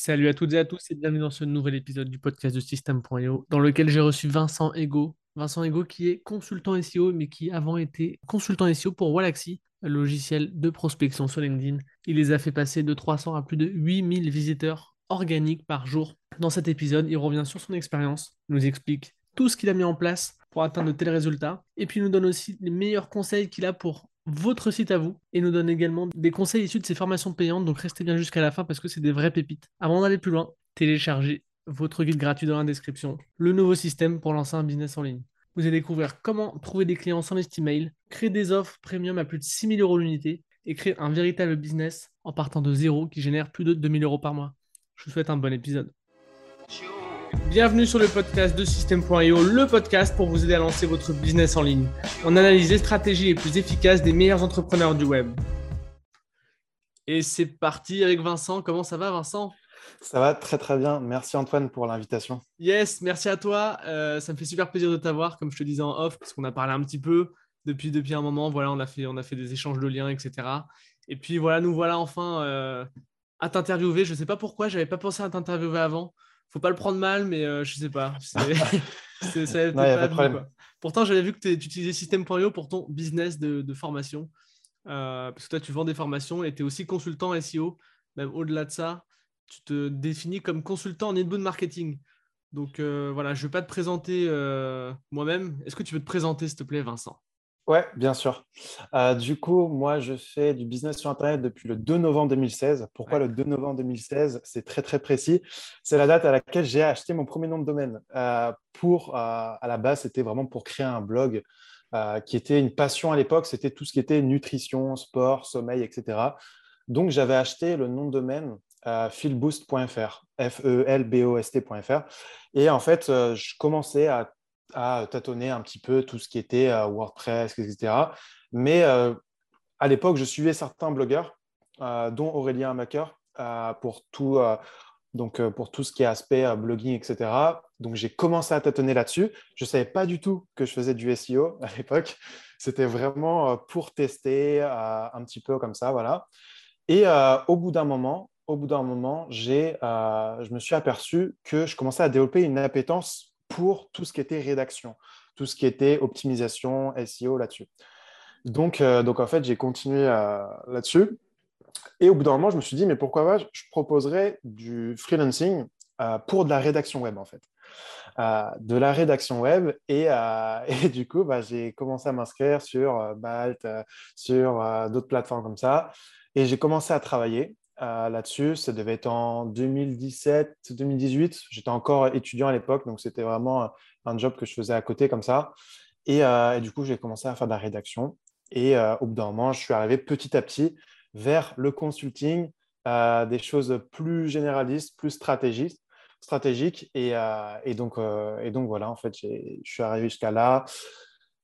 Salut à toutes et à tous et bienvenue dans ce nouvel épisode du podcast de System.io dans lequel j'ai reçu Vincent Ego. Vincent Ego qui est consultant SEO mais qui avant était consultant SEO pour Wallaxy, logiciel de prospection sur LinkedIn. Il les a fait passer de 300 à plus de 8000 visiteurs organiques par jour. Dans cet épisode, il revient sur son expérience, nous explique tout ce qu'il a mis en place pour atteindre de tels résultats et puis nous donne aussi les meilleurs conseils qu'il a pour votre site à vous et nous donne également des conseils issus de ses formations payantes. Donc restez bien jusqu'à la fin parce que c'est des vraies pépites. Avant d'aller plus loin, téléchargez votre guide gratuit dans la description, le nouveau système pour lancer un business en ligne. Vous allez découvrir comment trouver des clients sans email, créer des offres premium à plus de 6000 euros l'unité et créer un véritable business en partant de zéro qui génère plus de 2000 euros par mois. Je vous souhaite un bon épisode. Bienvenue sur le podcast de System.io, le podcast pour vous aider à lancer votre business en ligne. On analyse les stratégies les plus efficaces des meilleurs entrepreneurs du web. Et c'est parti avec Vincent. Comment ça va, Vincent? Ça va très très bien. Merci Antoine pour l'invitation. Yes, merci à toi. Euh, ça me fait super plaisir de t'avoir, comme je te disais en off, parce qu'on a parlé un petit peu depuis, depuis un moment. Voilà, on a, fait, on a fait des échanges de liens, etc. Et puis voilà, nous voilà enfin euh, à t'interviewer. Je ne sais pas pourquoi, je n'avais pas pensé à t'interviewer avant faut pas le prendre mal, mais euh, je sais pas. Pourtant, j'avais vu que tu utilisais System.io pour ton business de, formation. Euh, parce que toi, tu vends des formations et tu es aussi consultant SEO. Même au-delà de ça, tu te définis comme consultant en inbound marketing. Donc euh, voilà, je ne vais pas te présenter moi-même. Est-ce que tu veux te présenter, s'il te plaît, Vincent? Ouais, bien sûr. Euh, du coup, moi, je fais du business sur Internet depuis le 2 novembre 2016. Pourquoi le 2 novembre 2016 C'est très, très précis. C'est la date à laquelle j'ai acheté mon premier nom de domaine. Euh, pour, euh, à la base, c'était vraiment pour créer un blog qui était une passion à l'époque. C'était tout ce qui était nutrition, sport, sommeil, etc. Donc, j'avais acheté le nom de domaine feelboost.fr, F-E-L-B-O-S-T.fr. Et en fait, je commençais à à tâtonner un petit peu tout ce qui était euh, WordPress, etc. Mais euh, à l'époque, je suivais certains blogueurs, euh, dont Aurélien Macker, pour tout, donc pour tout ce qui est aspect blogging, etc. Donc j'ai commencé à tâtonner là-dessus. Je ne savais pas du tout que je faisais du SEO à l'époque. C'était vraiment pour tester un petit peu comme ça, voilà. Et au bout d'un moment, au bout d'un moment, je me suis aperçu que je commençais à développer une appétence pour tout ce qui était rédaction, tout ce qui était optimisation, SEO là-dessus. Donc, euh, donc en fait, j'ai continué euh, là-dessus. Et au bout d'un moment, je me suis dit, mais pourquoi pas, je proposerais du freelancing euh, pour de la rédaction web, en fait. de la rédaction web. Et, du coup, bah, j'ai commencé à m'inscrire sur Balt, sur d'autres plateformes comme ça. Et j'ai commencé à travailler. Euh, là-dessus. Ça devait être en 2017-2018. J'étais encore étudiant à l'époque, donc c'était vraiment un job que je faisais à côté comme ça. Et, euh, du coup, j'ai commencé à faire de la rédaction. Et euh, au bout d'un moment, je suis arrivé petit à petit vers le consulting, des choses plus généralistes, plus stratégiques. stratégiques. Et, et, donc, et donc, voilà, en fait, je suis arrivé jusqu'à là.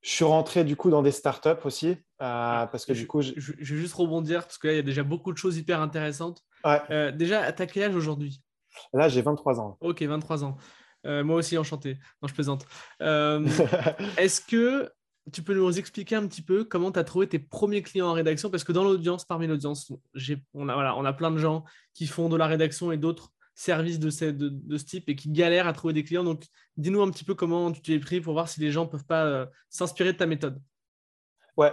Je suis rentré du coup dans des startups aussi, euh, ah, parce que du coup... Je... vais juste rebondir, parce qu'il y a déjà beaucoup de choses hyper intéressantes. Euh, déjà, tu as quel âge aujourd'hui? Là, j'ai 23 ans. Ok, 23 ans. Euh, moi aussi, enchanté. Non, je plaisante. Est-ce que tu peux nous expliquer un petit peu comment tu as trouvé tes premiers clients en rédaction? Parce que dans l'audience, parmi l'audience, on a, voilà, on a plein de gens qui font de la rédaction et d'autres services de ce, de, ce, type et qui galèrent à trouver des clients. Donc, dis-nous un petit peu comment tu t'es pris pour voir si les gens ne peuvent pas euh, s'inspirer de ta méthode. Ouais.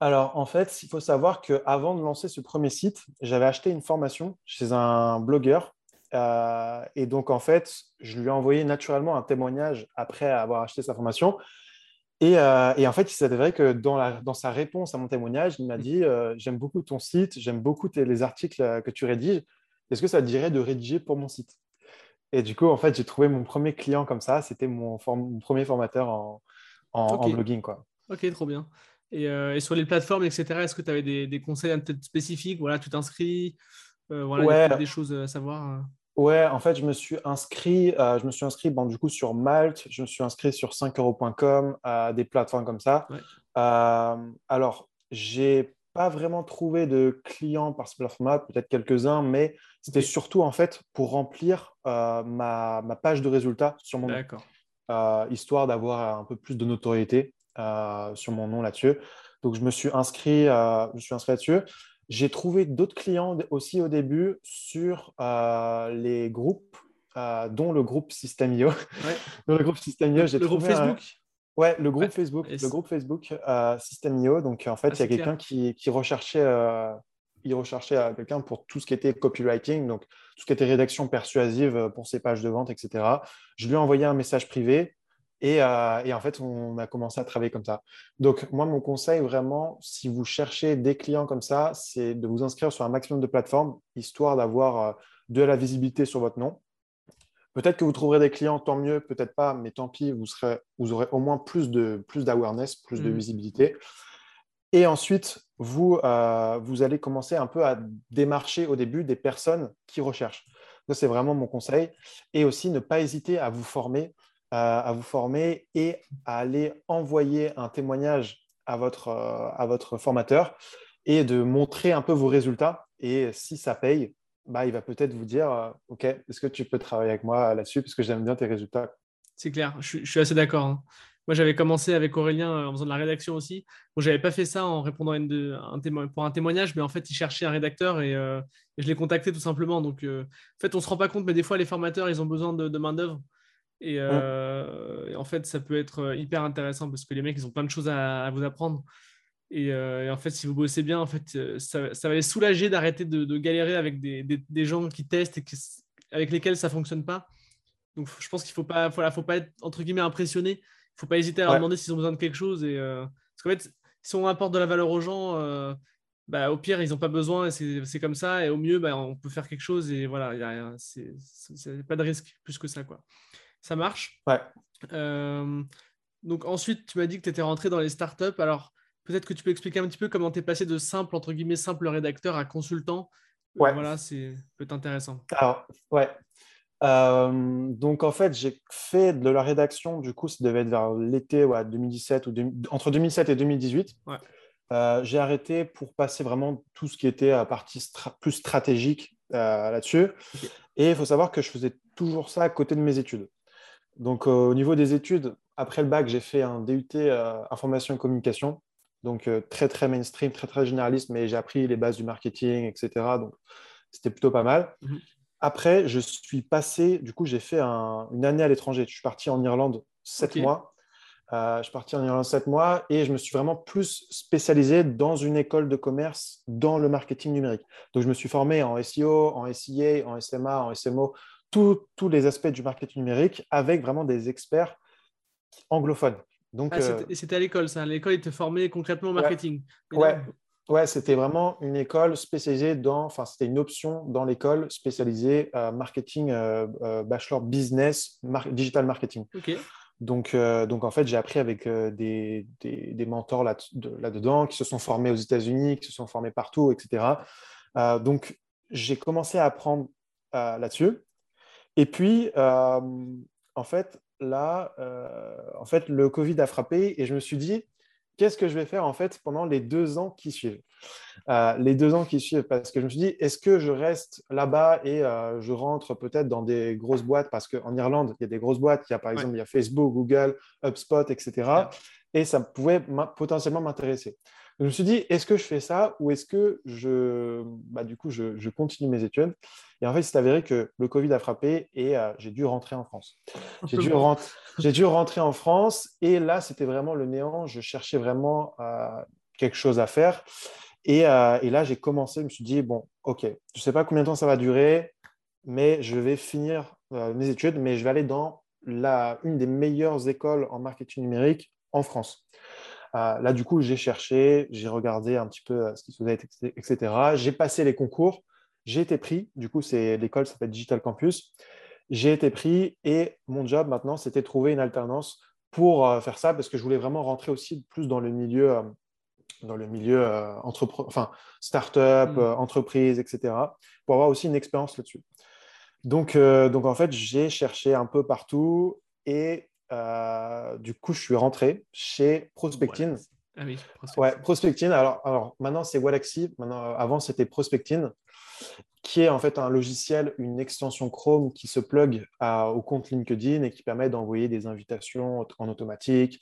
Alors, en fait, il faut savoir qu'avant de lancer ce premier site, j'avais acheté une formation chez un blogueur. Euh, et donc, en fait, je lui ai envoyé naturellement un témoignage après avoir acheté sa formation. Et, euh, et en fait, il s'est avéré que dans, la, dans, sa réponse à mon témoignage, il m'a dit J'aime beaucoup ton site, j'aime beaucoup les articles que tu rédiges est-ce que ça te dirait de rédiger pour mon site? Et du coup, en fait, j'ai trouvé mon premier client comme ça. C'était mon, premier formateur en, blogging. Quoi. Ok, trop bien. Euh, et, sur les plateformes, etc., est-ce que tu avais des, conseils peut-être spécifiques? Voilà, tu t'inscris euh, voilà, des, choses à savoir euh? Ouais, en fait, je me suis inscrit, je me suis inscrit bon, du coup sur Malte, je me suis inscrit sur 5euros.com, des plateformes comme ça. alors, j'ai pas vraiment trouvé de clients par ce plateforme peut-être quelques-uns, mais c'était surtout en fait pour remplir euh, ma, page de résultats sur mon nom, euh, histoire d'avoir un peu plus de notoriété euh, sur mon nom là-dessus. Donc je me suis inscrit, je suis inscrit là-dessus. J'ai trouvé d'autres clients aussi au début sur les groupes, dont le groupe System.io. Ouais. le groupe System.io, j'ai Le groupe trouvé un- Facebook? Ouais, le groupe Ouais. Facebook, le groupe Facebook euh, System.io. Donc, en fait, Ah, il y a quelqu'un qui, qui recherchait, euh, il recherchait euh, quelqu'un pour tout ce qui était copywriting, donc tout ce qui était rédaction persuasive pour ses pages de vente, etc. Je lui ai envoyé un message privé et, euh, et en fait, on a commencé à travailler comme ça. Donc, moi, mon conseil vraiment, si vous cherchez des clients comme ça, c'est de vous inscrire sur un maximum de plateformes, histoire d'avoir de la visibilité sur votre nom. Peut-être que vous trouverez des clients, tant mieux, peut-être pas, mais tant pis, vous, serez, vous aurez au moins plus de plus d'awareness, plus de Mhm. visibilité. Et ensuite, vous, euh, vous allez commencer un peu à démarcher au début des personnes qui recherchent. Ça, c'est vraiment mon conseil. Et aussi, ne pas hésiter à vous former, euh, à vous former et à aller envoyer un témoignage à votre, euh, à votre formateur et de montrer un peu vos résultats. Et si ça paye, bah, il va peut-être vous dire, euh, OK, est-ce que tu peux travailler avec moi là-dessus parce que j'aime bien tes résultats. C'est clair, je, suis- je suis assez d'accord. hein. Moi, j'avais commencé avec Aurélien euh, en faisant de la rédaction aussi. Bon, j'avais pas fait ça en répondant à une de- un témo- pour un témoignage, mais en fait, il cherchait un rédacteur et, euh, et je l'ai contacté tout simplement. Donc, en fait, on se rend pas compte, mais des fois, les formateurs, ils ont besoin de, de main-d'œuvre. Et, euh, et en fait, ça peut être hyper intéressant parce que les mecs, ils ont plein de choses à, à vous apprendre. Et, euh, et en fait, si vous bossez bien, en fait, euh, ça, ça va les soulager d'arrêter de, de galérer avec des, des- des gens qui testent et qui- avec lesquels ça fonctionne pas. Donc, je pense qu'il faut pas, voilà, faut pas être entre guillemets impressionné. Il faut pas hésiter à leur demander s'ils ont besoin de quelque chose. Et, euh, parce qu'en fait, si on apporte de la valeur aux gens, euh, bah, au pire, ils n'ont pas besoin c'est comme ça. Et au mieux, bah, on peut faire quelque chose et voilà, il y a rien. C'est pas de risque plus que ça. Quoi. Ça marche. Ouais. Donc ensuite, tu m'as dit que tu étais rentré dans les startups. Alors, peut-être que tu peux expliquer un petit peu comment tu es passé de simple, entre guillemets, simple rédacteur à consultant. Euh, Ouais. voilà, c'est peut être intéressant. Alors, ouais. Euh, donc, en fait, j'ai fait de la rédaction, du coup, ça devait être vers l'été ouais, 2017 ou entre 2007 et 2018. Ouais. Euh, j'ai arrêté pour passer vraiment tout ce qui était à partie stra- plus stratégique euh, là-dessus. Et il faut savoir que je faisais toujours ça à côté de mes études. Donc, au niveau des études, après le bac, j'ai fait un DUT information et communication. Donc, euh, très, très mainstream, très, très généraliste, mais j'ai appris les bases du marketing, etc. Donc, c'était plutôt pas mal. Mhm. Après, je suis passé, du coup, j'ai fait un- une année à l'étranger. Je suis parti en Irlande sept mois. Euh, je suis parti en Irlande sept mois et je me suis vraiment plus spécialisé dans une école de commerce dans le marketing numérique. Donc, je me suis formé en SEO, en SIA, en SMA, en SMO, tous les aspects du marketing numérique avec vraiment des experts anglophones. Donc, Ah, euh, c'était- à l'école, ça. L'école, te formaient concrètement au marketing. Ouais, ouais c'était vraiment une école spécialisée dans, enfin, c'était une option dans l'école spécialisée euh, marketing, euh, bachelor business, mar- digital marketing. Ok. Donc, euh, donc en fait, j'ai appris avec des, des, des mentors là- de- là-dedans qui se sont formés aux États-Unis, qui se sont formés partout, etc. Donc, j'ai commencé à apprendre là-dessus. Et puis, en fait, là, euh, en fait, le Covid a frappé et je me suis dit, qu'est-ce que je vais faire en fait pendant les deux ans qui suivent? Euh, Les deux ans qui suivent, parce que je me suis dit, est-ce que je reste là-bas et euh, je rentre peut-être dans des grosses boîtes? Parce qu'en Irlande, il y a des grosses boîtes. Il y a par Ouais. exemple, il y a Facebook, Google, HubSpot, etc. Et ça pouvait potentiellement m'intéresser. Je me suis dit, est-ce que je fais ça ou est-ce que je, bah, du coup, je, je continue mes études? Et en fait, il s'est avéré que le Covid a frappé et euh, j'ai dû rentrer en France. J'ai dû, rentrer, j'ai dû rentrer en France et là, c'était vraiment le néant. Je cherchais vraiment euh, quelque chose à faire. Et, euh, et là, j'ai commencé, je me suis dit, bon, OK, je ne sais pas combien de temps ça va durer, mais je vais finir mes études, mais je vais aller dans la, une des meilleures écoles en marketing numérique en France. Euh, là, du coup, j'ai cherché, j'ai regardé un petit peu euh, ce qui se faisait, etc. J'ai passé les concours, j'ai été pris. Du coup, c'est l'école s'appelle Digital Campus. J'ai été pris et mon job maintenant, c'était de trouver une alternance pour euh, faire ça parce que je voulais vraiment rentrer aussi plus dans le milieu, dans le milieu entrepre- enfin, start-up, Mm. entreprise, etc. pour avoir aussi une expérience là-dessus. Donc, euh, donc, en fait, j'ai cherché un peu partout et euh, du coup, je suis rentré chez Prospectine. Ah oui, Ouais, Prospectine. Alors, alors maintenant, c'est Walaxy. Maintenant, avant, c'était Prospectine. qui est en fait un logiciel, une extension Chrome qui se plug au compte LinkedIn et qui permet d'envoyer des invitations en automatique,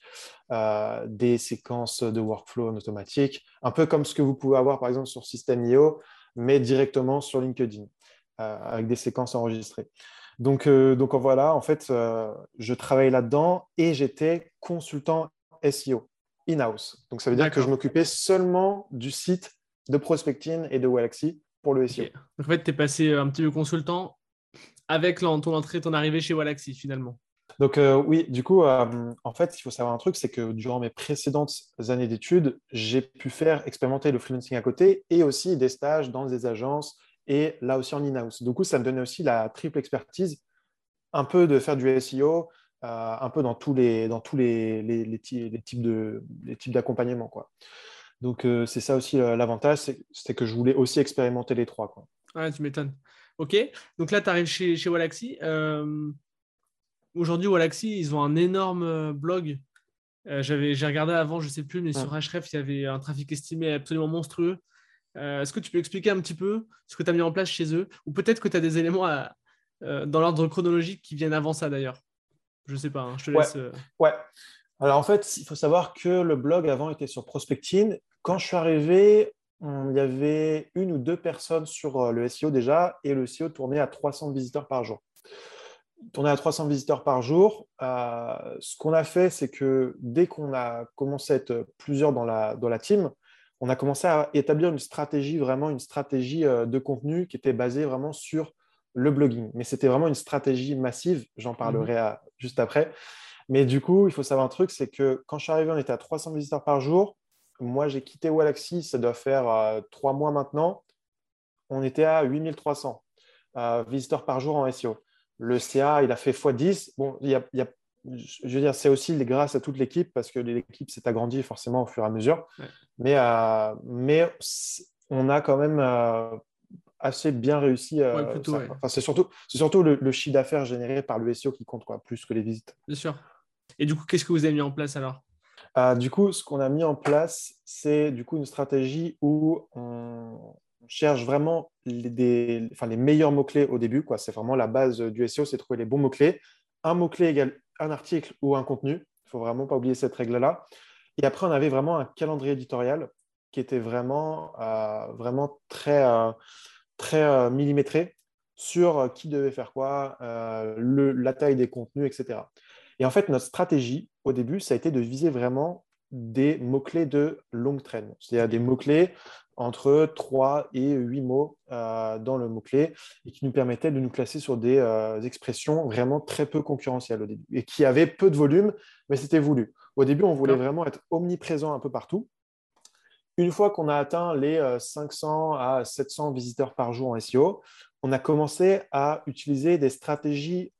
euh, des séquences de workflow en automatique, un peu comme ce que vous pouvez avoir par exemple sur System.io, mais directement sur LinkedIn, euh, avec des séquences enregistrées. Donc, euh, donc voilà, en fait, je travaillais là-dedans et j'étais consultant SEO in-house. Donc ça veut dire que je m'occupais seulement du site de prospecting et de Walaxy pour le SEO. en fait, tu es passé un petit peu consultant avec ton entrée, ton arrivée chez Walaxy finalement. Donc euh, oui, du coup, euh, en fait, il faut savoir un truc, c'est que durant mes précédentes années d'études, j'ai pu faire expérimenter le freelancing à côté et aussi des stages dans des agences et là aussi en in-house. Du coup, ça me donnait aussi la triple expertise, un peu de faire du SEO, euh, un peu dans tous les, dans tous les, les, les types d'accompagnement. Quoi. Donc, euh, c'est ça aussi euh, l'avantage, c'est que je voulais aussi expérimenter les trois. Quoi. Ouais, tu m'étonnes. Ok, donc là, tu arrives chez, chez Wallaxy. Aujourd'hui, Wallaxy, ils ont un énorme blog. J'ai regardé avant, je ne sais plus, mais sur Href, il y avait un trafic estimé absolument monstrueux. Est-ce que tu peux expliquer un petit peu ce que tu as mis en place chez eux? Ou peut-être que tu as des éléments dans l'ordre chronologique qui viennent avant ça d'ailleurs Je ne sais pas, hein, je te laisse. ouais. Alors en fait, il faut savoir que le blog avant était sur Prospecting quand je suis arrivé, il y avait une ou deux personnes sur euh, le SEO déjà, et le SEO tournait à 300 visiteurs par jour. Tournait à 300 visiteurs par jour. Euh, ce qu'on a fait, c'est que dès qu'on a commencé à être plusieurs dans la, dans la team, on a commencé à établir une stratégie, vraiment une stratégie euh, de contenu qui était basée vraiment sur le blogging. Mais c'était vraiment une stratégie massive, j'en parlerai mhm. juste après. Mais du coup, il faut savoir un truc, c'est que quand je suis arrivé, on était à 300 visiteurs par jour. Moi, j'ai quitté Walaxy, ça doit faire euh, trois mois maintenant. On était à 8300 euh, visiteurs par jour en SEO. Le CA, il a fait x10. Bon, il y a, je veux dire, c'est aussi grâce à toute l'équipe parce que l'équipe s'est agrandie forcément au fur et à mesure. Mais, euh, mais on a quand même assez bien réussi. c'est surtout, surtout le, le chiffre d'affaires généré par le SEO qui compte quoi, plus que les visites. Bien sûr. Et du coup, qu'est-ce que vous avez mis en place alors? Euh, du coup, ce qu'on a mis en place, c'est du coup une stratégie où on cherche vraiment les, enfin, les meilleurs mots-clés au début. C'est vraiment la base du SEO, c'est trouver les bons mots-clés. Un mot-clé égale un article ou un contenu. Il faut vraiment pas oublier cette règle-là. Et après, on avait vraiment un calendrier éditorial qui était vraiment, euh, vraiment très, euh, très millimétré sur qui devait faire quoi, la taille des contenus, etc. Et en fait, notre stratégie au début, ça a été de viser vraiment des mots-clés de longue traîne, c'est-à-dire des mots-clés entre 3 et 8 mots euh, dans le mot-clé et qui nous permettaient de nous classer sur des euh, expressions vraiment très peu concurrentielles au début et qui avaient peu de volume, mais c'était voulu. Au début, on voulait vraiment être omniprésent un peu partout. Une fois qu'on a atteint les 500 euh, à 700 visiteurs par jour en SEO, on a commencé à utiliser des stratégies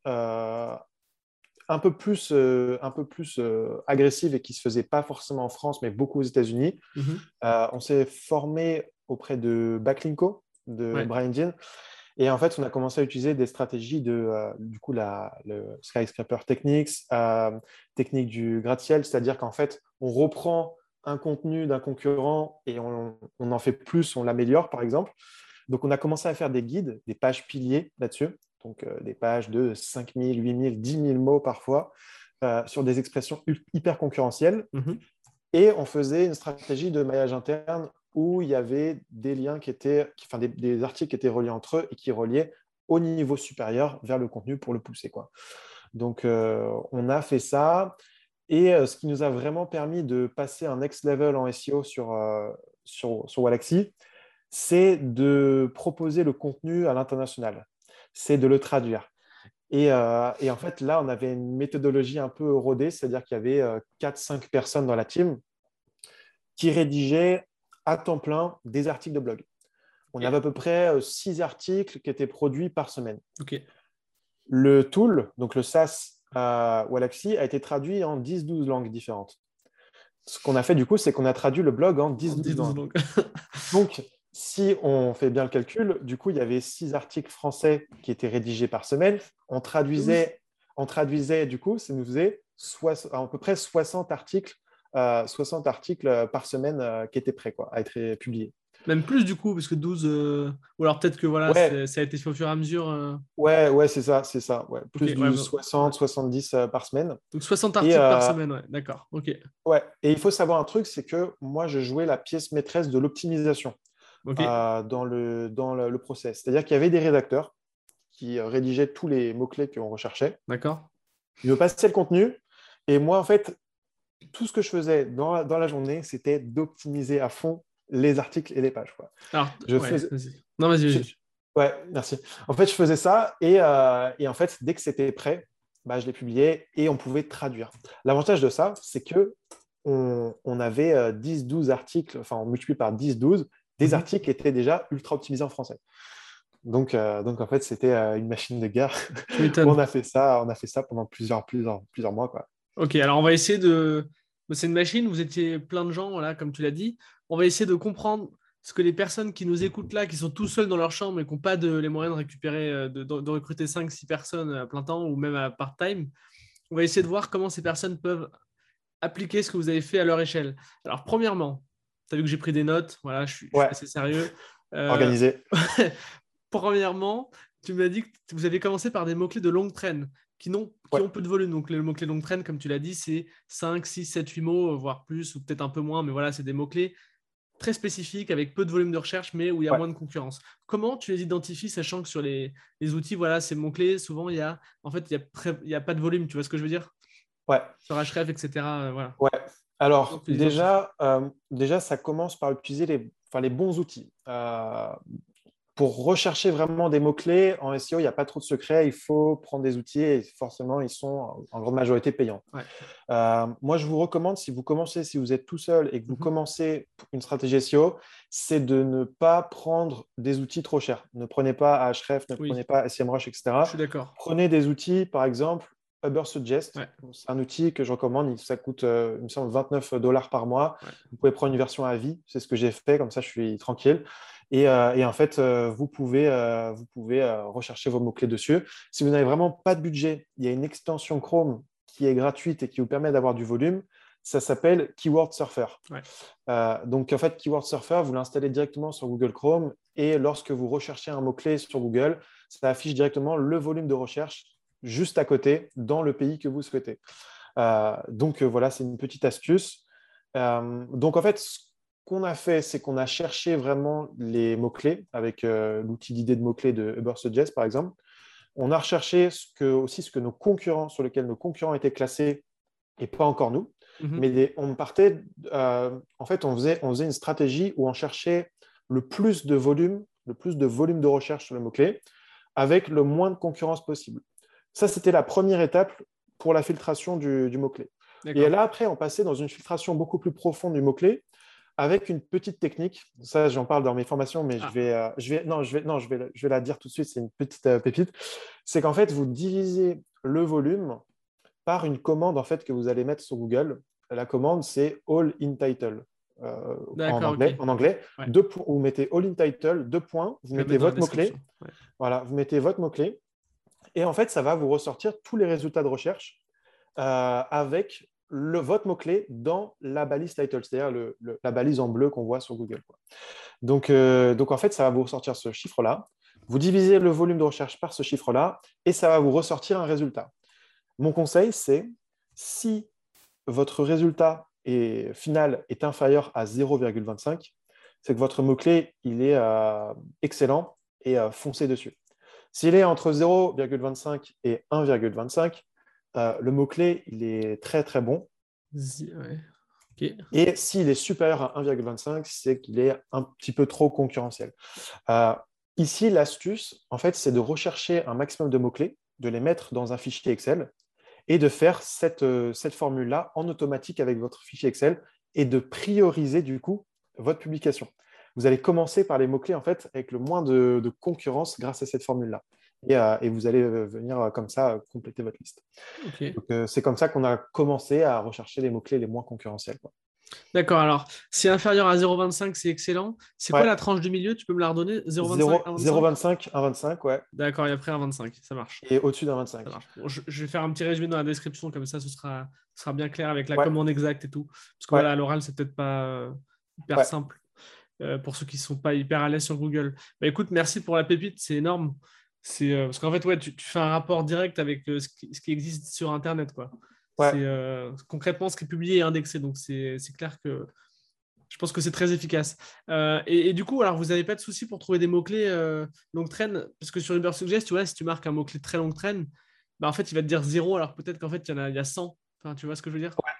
un peu plus, euh, un peu plus euh, agressive et qui ne se faisait pas forcément en France, mais beaucoup aux États-Unis. Mhm. Euh, on s'est formé auprès de Backlinko, de Brian Dean. Et en fait, on a commencé à utiliser des stratégies de, du coup, la, le Skyscraper Techniques, technique du gratte-ciel, c'est-à-dire qu'en fait, on reprend un contenu d'un concurrent et on, on, en fait plus, on l'améliore, par exemple. Donc, on a commencé à faire des guides, des pages piliers là-dessus donc euh, des pages de 5 000, 8 000, 10 000 mots parfois, euh, sur des expressions hyper concurrentielles. Mhm. Et on faisait une stratégie de maillage interne où il y avait des liens qui étaient, enfin des, articles qui étaient reliés entre eux et qui reliaient au niveau supérieur vers le contenu pour le pousser. Quoi. Donc, euh, on a fait ça. Et ce qui nous a vraiment permis de passer un next level en SEO sur, sur, sur Walaxy, c'est de proposer le contenu à l'international c'est de le traduire. Euh, et, en fait, là, on avait une méthodologie un peu rodée, c'est-à-dire qu'il y avait euh, 4-5 personnes dans la team qui rédigeaient à temps plein des articles de blog. On avait à peu près 6 euh, articles qui étaient produits par semaine. Le tool, donc le SaaS euh, Walaxy, a été traduit en 10-12 langues différentes. Ce qu'on a fait du coup, c'est qu'on a traduit le blog en 10-12 langues. donc, si on fait bien le calcul, du coup, il y avait six articles français qui étaient rédigés par semaine. On traduisait, on traduisait du coup, ça nous faisait à peu près 60 articles, 60 euh, articles par semaine euh, qui étaient prêts quoi, à être publiés. Même plus du coup, parce que 12. euh, Ou alors peut-être que voilà, Ouais. ça a été fait au fur et à mesure. euh, Ouais, ouais, c'est ça, c'est ça. Ouais. Plus Ok, du ouais, bah- 60, 70 euh, par semaine. Donc 60 articles euh, par semaine, ouais. D'accord. Ok. Ouais. Et il faut savoir un truc, c'est que moi, je jouais la pièce maîtresse de l'optimisation Euh, dans, le, dans le, le process. C'est-à-dire qu'il y avait des rédacteurs qui euh, rédigeaient tous les mots-clés qu'on recherchait. D'accord. Ils me passaient le contenu. Et moi, en fait, tout ce que je faisais dans la, dans la journée, c'était d'optimiser à fond les articles et les pages. quoi. Alors, Je ouais, fais- vas-y. Non, vas-y. Je- Ouais, merci. En fait, je faisais ça et, euh, et en fait, dès que c'était prêt, bah, je les publiais et on pouvait traduire. L'avantage de ça, c'est que on, on avait euh, 10-12 articles, enfin, on multiplie par 10-12, des articles étaient déjà ultra optimisés en français. Donc, euh, donc en fait, c'était euh, une machine de guerre. On a fait ça, on a fait ça pendant plusieurs, plusieurs, plusieurs mois. Quoi. Ok, alors on va essayer de. C'est une machine, vous étiez plein de gens, voilà, comme tu l'as dit. On va essayer de comprendre ce que les personnes qui nous écoutent là, qui sont tout seuls dans leur chambre et qui n'ont pas de, les moyens de récupérer, euh, de, de- de recruter 5-6 personnes à plein temps ou même à part-time, on va essayer de voir comment ces personnes peuvent appliquer ce que vous avez fait à leur échelle. Alors, premièrement, tu as vu que j'ai pris des notes, voilà, je suis, je suis Ouais. assez sérieux. Euh, Organisé. Premièrement, tu m'as dit que vous avez commencé par des mots-clés de longue traîne qui, n'ont, qui Ouais. ont peu de volume. Donc, les mots-clés longue traîne, comme tu l'as dit, c'est 5, 6, 7, 8 mots, voire plus, ou peut-être un peu moins, mais voilà, c'est des mots-clés très spécifiques avec peu de volume de recherche, mais où il y a Ouais. moins de concurrence. Comment tu les identifies, sachant que sur les, les outils, voilà, ces mots-clés, souvent, il y a, en fait, il y a, très- il y a pas de volume, tu vois ce que je veux dire? Ouais. Sur Href, etc. euh, voilà. Ouais. Alors, déjà, euh, déjà, ça commence par utiliser les, enfin, les bons outils. Euh, pour rechercher vraiment des mots-clés, en SEO, il n'y a pas trop de secrets. Il faut prendre des outils et forcément, ils sont en grande majorité payants. Ouais. Euh, moi, je vous recommande, si vous commencez, si vous êtes tout seul et que vous Mhm. commencez une stratégie SEO, c'est de ne pas prendre des outils trop chers. Ne prenez pas Ahrefs, ne Oui. prenez pas SEMrush, etc. Je suis d'accord. Prenez des outils, par exemple, Ubersuggest. Ouais. C'est un outil que je recommande. Ça coûte, euh, il me semble, 29 dollars par mois. Ouais. Vous pouvez prendre une version à vie. C'est ce que j'ai fait. Comme ça, je suis tranquille. Et, euh, et en fait, euh, vous pouvez, euh, vous pouvez rechercher vos mots-clés dessus. Si vous n'avez vraiment pas de budget, il y a une extension Chrome qui est gratuite et qui vous permet d'avoir du volume. Ça s'appelle Keyword Surfer. Ouais. Donc, en fait, Keyword Surfer, vous l'installez directement sur Google Chrome et lorsque vous recherchez un mot-clé sur Google, ça affiche directement le volume de recherche juste à côté dans le pays que vous souhaitez. Euh, donc, euh, voilà, c'est une petite astuce. Euh, donc, en fait, ce qu'on a fait, c'est qu'on a cherché vraiment les mots-clés avec l'outil d'idée de mots-clés de Ubersuggest, par exemple. On a recherché ce que, aussi ce que nos concurrents, sur lesquels nos concurrents étaient classés et pas encore nous. Mhm. Mais on partait, en fait, on faisait, on faisait une stratégie où on cherchait le plus de volume, le plus de volume de recherche sur le mot-clé, avec le moins de concurrence possible. Ça, c'était la première étape pour la filtration du, du mot-clé. Et là, après, on passait dans une filtration beaucoup plus profonde du mot-clé avec une petite technique. Ça, j'en parle dans mes formations, mais Ah. je, vais, euh, je, vais, non, je, vais, non, je, vais, la- je vais la dire tout de suite. C'est une petite euh, pépite. C'est qu'en fait, vous divisez le volume par une commande en fait, que vous allez mettre sur Google. La commande, c'est All in Title. euh, en anglais, en anglais. Ouais. Deux points- vous mettez All in Title, deux points, vous mettez votre mot-clé. Ouais. voilà, vous mettez votre mot-clé et en fait, ça va vous ressortir tous les résultats de recherche euh, avec le, votre mot-clé dans la balise title, c'est-à-dire la balise en bleu qu'on voit sur Google. Donc, euh, donc, en fait, ça va vous ressortir ce chiffre-là. Vous divisez le volume de recherche par ce chiffre-là et ça va vous ressortir un résultat. Mon conseil, c'est si votre résultat final est inférieur à 0,25, c'est que votre mot-clé, il est euh, excellent et euh, foncez dessus. S'il est entre 0,25 et 1,25, euh, le mot-clé, il est très très bon. Ouais. Et s'il est supérieur à 1,25, c'est qu'il est un petit peu trop concurrentiel. Euh, ici, l'astuce, en fait, c'est de rechercher un maximum de mots-clés, de les mettre dans un fichier Excel et de faire cette, euh, cette formule-là en automatique avec votre fichier Excel et de prioriser du coup votre publication. Vous allez commencer par les mots-clés en fait avec le moins de, de concurrence grâce à cette formule-là. Et, euh, et vous allez euh, venir euh, comme ça compléter votre liste. Euh, c'est comme ça qu'on a commencé à rechercher les mots-clés les moins concurrentiels. D'accord, alors, si inférieur à 0,25, c'est excellent. C'est quoi la tranche du milieu? Tu peux me la redonner? 0,25 0 1,25 0,25, 1,25, ouais. D'accord, et après 1,25, ça marche. Et au-dessus d'un 25. Ça marche. Bon, je, je vais faire un petit résumé dans la description, comme ça, ce sera, ce sera bien clair avec la Ouais. commande exacte et tout. Parce que Ouais. voilà, à l'oral, c'est peut-être pas hyper Ouais. Simple. pour ceux qui ne sont pas hyper à l'aise sur Google. Bah, écoute, merci pour la pépite, c'est énorme. C'est parce qu'en fait, ouais, tu, fais un rapport direct avec ce qui, existe sur Internet. Quoi. concrètement ce qui est publié et indexé. Donc, c'est clair que je pense que c'est très efficace. Euh, et, du coup, alors vous n'avez pas de souci pour trouver des mots-clés euh, longue traîne? Parce que sur Uber Suggest, tu vois, si tu marques un mot-clé très longue traîne, bah, en fait, il va te dire zéro, alors peut-être qu'en fait, il y, en a, il y a 100. Enfin, tu vois ce que je veux dire? Ouais.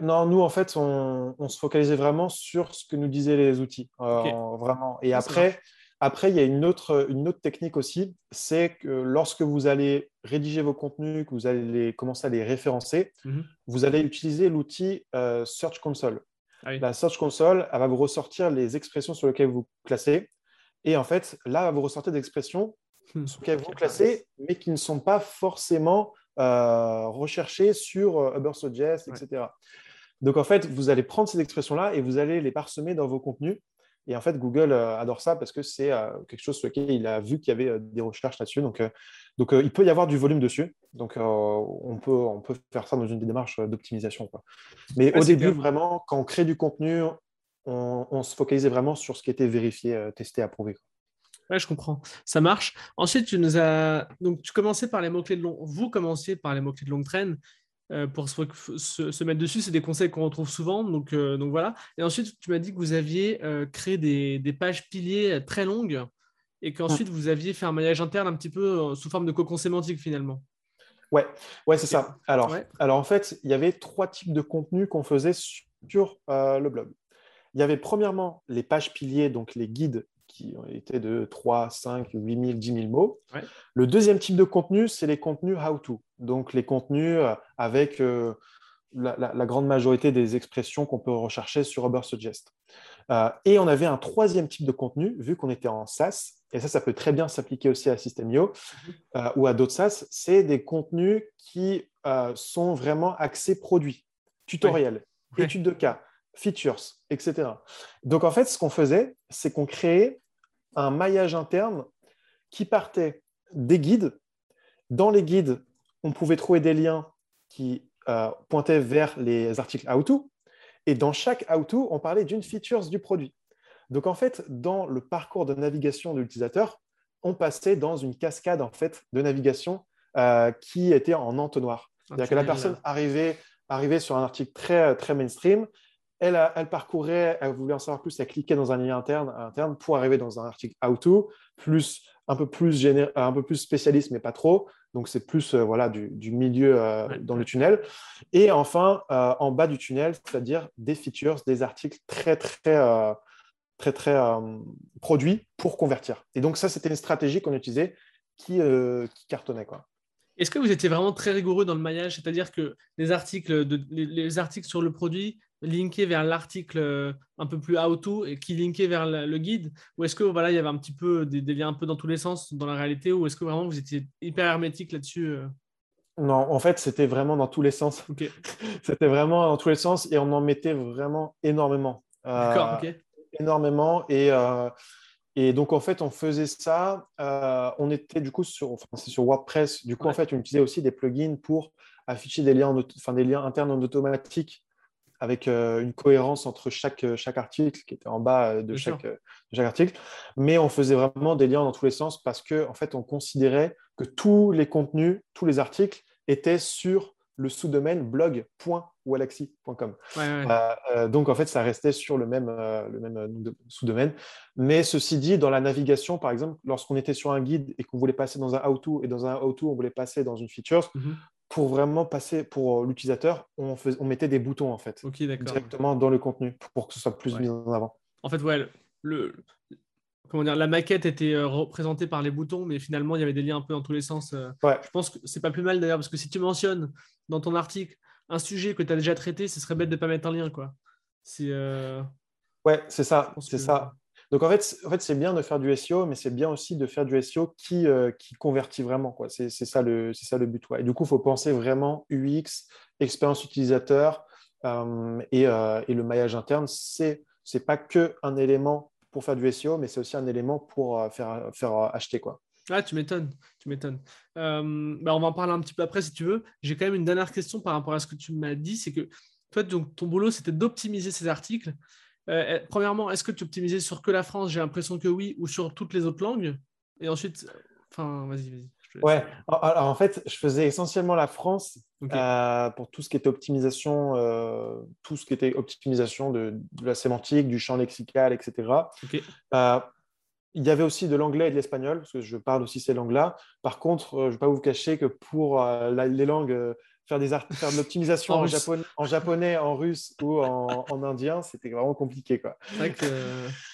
Non, nous, en fait, on, se focalisait vraiment sur ce que nous disaient les outils. Euh, vraiment. Et après, après, il y a une autre, une autre technique aussi, c'est que lorsque vous allez rédiger vos contenus, que vous allez commencer à les référencer, mhm. vous allez utiliser l'outil Search Console. Ah la Search Console, elle va vous ressortir les expressions sur lesquelles vous classez. Et en fait, là, elle va vous ressortir des expressions hmm. sur lesquelles vous classez, mais qui ne sont pas forcément euh, recherchées sur euh, Ubersuggest, etc. Donc, en fait, vous allez prendre ces expressions-là et vous allez les parsemer dans vos contenus. Et en fait, Google euh, adore ça parce que c'est euh, quelque chose sur lequel il a vu qu'il y avait des recherches là-dessus. Donc, donc il peut y avoir du volume dessus. Donc, on, peut, on peut faire ça dans une démarche d'optimisation. Mais au début, vraiment, quand on crée du contenu, on, se focalisait vraiment sur ce qui était vérifié, testé, approuvé. Ouais, je comprends. Ça marche. Ensuite, tu nous as. Donc, tu commençais par les mots-clés de long. Vous commenciez par les mots-clés de longue traîne. Euh, pour se, mettre dessus. C'est des conseils qu'on retrouve souvent. Donc, euh, donc voilà. Et ensuite, tu m'as dit que vous aviez euh, créé des, pages piliers très longues et qu'ensuite vous aviez fait un maillage interne un petit peu sous forme de cocon sémantique finalement. Ouais, ouais c'est ça. Alors, alors en fait, il y avait trois types de contenus qu'on faisait sur le blog. Il y avait premièrement les pages piliers, donc les guides qui étaient de 3, 5, 8 000, 10 000 mots. Le deuxième type de contenu, c'est les contenus how-to, donc les contenus euh, avec euh, la, grande majorité des expressions qu'on peut rechercher sur Ubersuggest. Euh, et on avait un troisième type de contenu, vu qu'on était en SaaS, et ça, ça peut très bien s'appliquer aussi à System.io mhm. ou à d'autres SaaS, c'est des contenus qui sont vraiment axés produits, tutoriels, études de cas, features, etc. Donc en fait, ce qu'on faisait, c'est qu'on créait un maillage interne qui partait des guides. Dans les guides, on pouvait trouver des liens qui euh, pointaient vers les articles how-to. Et dans chaque how-to, on parlait d'une feature du produit. Donc en fait, dans le parcours de navigation de l'utilisateur, on passait dans une cascade en fait de navigation euh, qui était en entonnoir. C'est-à-dire que la personne arrivait, arrivait sur un article très, très mainstream, elle, parcourait, elle voulait en savoir plus, elle cliquait dans un lien interne, interne pour arriver dans un article how-to, plus un peu plus, un peu plus spécialiste, mais pas trop. Donc, c'est plus euh, voilà, du, milieu euh, dans le tunnel. Et enfin, euh, en bas du tunnel, c'est-à-dire des features, des articles très, très, très, très produits pour convertir. Et donc, ça, c'était une stratégie qu'on utilisait qui, qui cartonnait. Quoi. Est-ce que vous étiez vraiment très rigoureux dans le maillage, c'est-à-dire que les articles, de, les, articles sur le produit linkaient vers l'article euh, un peu plus how-to et qui linkaient vers le guide? Ou est-ce que voilà, il y avait un petit peu des, liens un peu dans tous les sens dans la réalité? Ou est-ce que vraiment vous étiez hyper hermétique là-dessus euh? Non, en fait, c'était vraiment dans tous les sens. c'était vraiment dans tous les sens et on en mettait vraiment énormément. D'accord, ok. Énormément. Et, euh, et donc, en fait, on faisait ça. on était du coup sur, enfin, sur WordPress. Du coup, en fait, on utilisait aussi des plugins pour afficher des liens, enfin, des liens internes en automatique avec euh, une cohérence entre chaque, euh, chaque article qui était en bas euh, de chaque, chaque, article. Mais on faisait vraiment des liens dans tous les sens parce qu'en en fait, on considérait que tous les contenus, tous les articles étaient sur le sous-domaine blog.walaxy.com. donc, en fait, ça restait sur le même, le même sous-domaine. Mais ceci dit, dans la navigation, par exemple, lorsqu'on était sur un guide et qu'on voulait passer dans un how-to et dans un how-to, on voulait passer dans une feature, mhm pour vraiment passer pour euh, l'utilisateur, on, on mettait des boutons en fait, directement dans le contenu pour que ce soit plus mis en avant. En fait, ouais, le, comment dire, la maquette était euh, représentée par les boutons, mais finalement il y avait des liens un peu dans tous les sens. Euh. Je pense que c'est pas plus mal d'ailleurs parce que si tu mentionnes dans ton article un sujet que tu as déjà traité, ce serait bête de pas mettre un lien quoi. C'est Ouais, c'est ça, c'est ça. Donc en fait, en fait c'est bien de faire du SEO, mais c'est bien aussi de faire du SEO qui, euh, qui convertit vraiment. C'est ça, le, ça le but. Et du coup, il faut penser vraiment UX, expérience utilisateur euh, euh, et, le maillage interne. Ce n'est pas que un élément pour faire du SEO, mais c'est aussi un élément pour faire, faire acheter. Quoi. Ah, tu m'étonnes, tu m'étonnes. bah, on va en parler un petit peu après si tu veux. J'ai quand même une dernière question par rapport à ce que tu m'as dit, c'est que toi, donc, ton boulot, c'était d'optimiser ces articles Euh, eh, premièrement, est-ce que tu optimisais sur que la France? J'ai l'impression que oui, ou sur toutes les autres langues. Et ensuite, enfin, vas-y, vas-y. Ouais, alors, en fait, je faisais essentiellement la France euh, pour tout ce qui était optimisation, euh, tout ce qui était optimisation de, la sémantique, du champ lexical, etc. Euh, il y avait aussi de l'anglais et de l'espagnol, parce que je parle aussi ces langues-là. Par contre, je ne vais pas vous cacher que pour les langues faire, des faire de l'optimisation en, en, japonais, en russe ou en, indien, c'était vraiment compliqué. C'est vrai que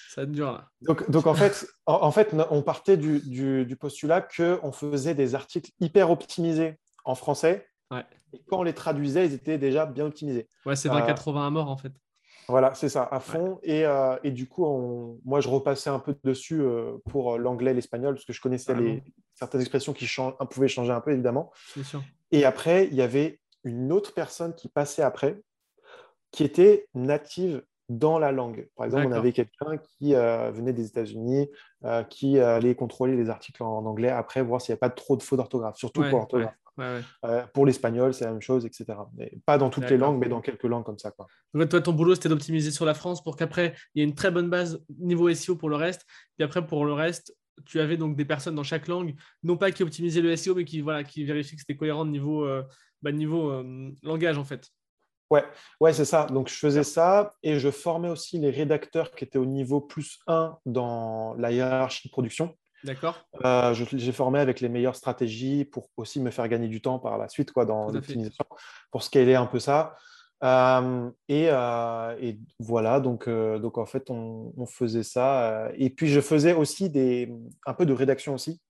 ça dure là. Donc, donc en, fait, en, fait, on partait du, du, du postulat qu'on faisait des articles hyper optimisés en français. Et quand on les traduisait, ils étaient déjà bien optimisés. Ouais, c'est vrai, 81 morts en fait. Voilà, c'est ça, à fond. Et, euh, et, du coup, moi, je repassais un peu dessus euh, pour l'anglais, l'espagnol, parce que je connaissais les... certaines expressions qui pouvaient changer un peu, évidemment. Sûr. Et après, il y avait une autre personne qui passait après, qui était native dans la langue. Par exemple, on avait quelqu'un qui euh, venait des États-Unis, qui allait contrôler les articles en, anglais après, voir s'il n'y a pas trop de fautes d'orthographe, surtout pour l'orthographe. Euh, pour l'espagnol, c'est la même chose, etc. Mais pas dans toutes les langues, mais dans quelques langues comme ça. Quoi. Donc, toi, ton boulot, c'était d'optimiser sur la France pour qu'après, il y ait une très bonne base niveau SEO pour le reste. Puis après, pour le reste, tu avais donc des personnes dans chaque langue, non pas qui optimisaient le SEO, mais qui, voilà, qui vérifiaient que c'était cohérent niveau, euh, bah, niveau euh, langage, en fait. Ouais, ouais c'est ça. Donc, je faisais ça et je formais aussi les rédacteurs qui étaient au niveau plus 1 dans la hiérarchie de production. D'accord. Euh, j'ai formé avec les meilleures stratégies pour aussi me faire gagner du temps par la suite quoi, dans l'optimisation, pour scaler un peu ça. Euh, euh, et, voilà, donc, donc en fait, on, faisait ça. et puis, je faisais aussi des, un peu de rédaction aussi,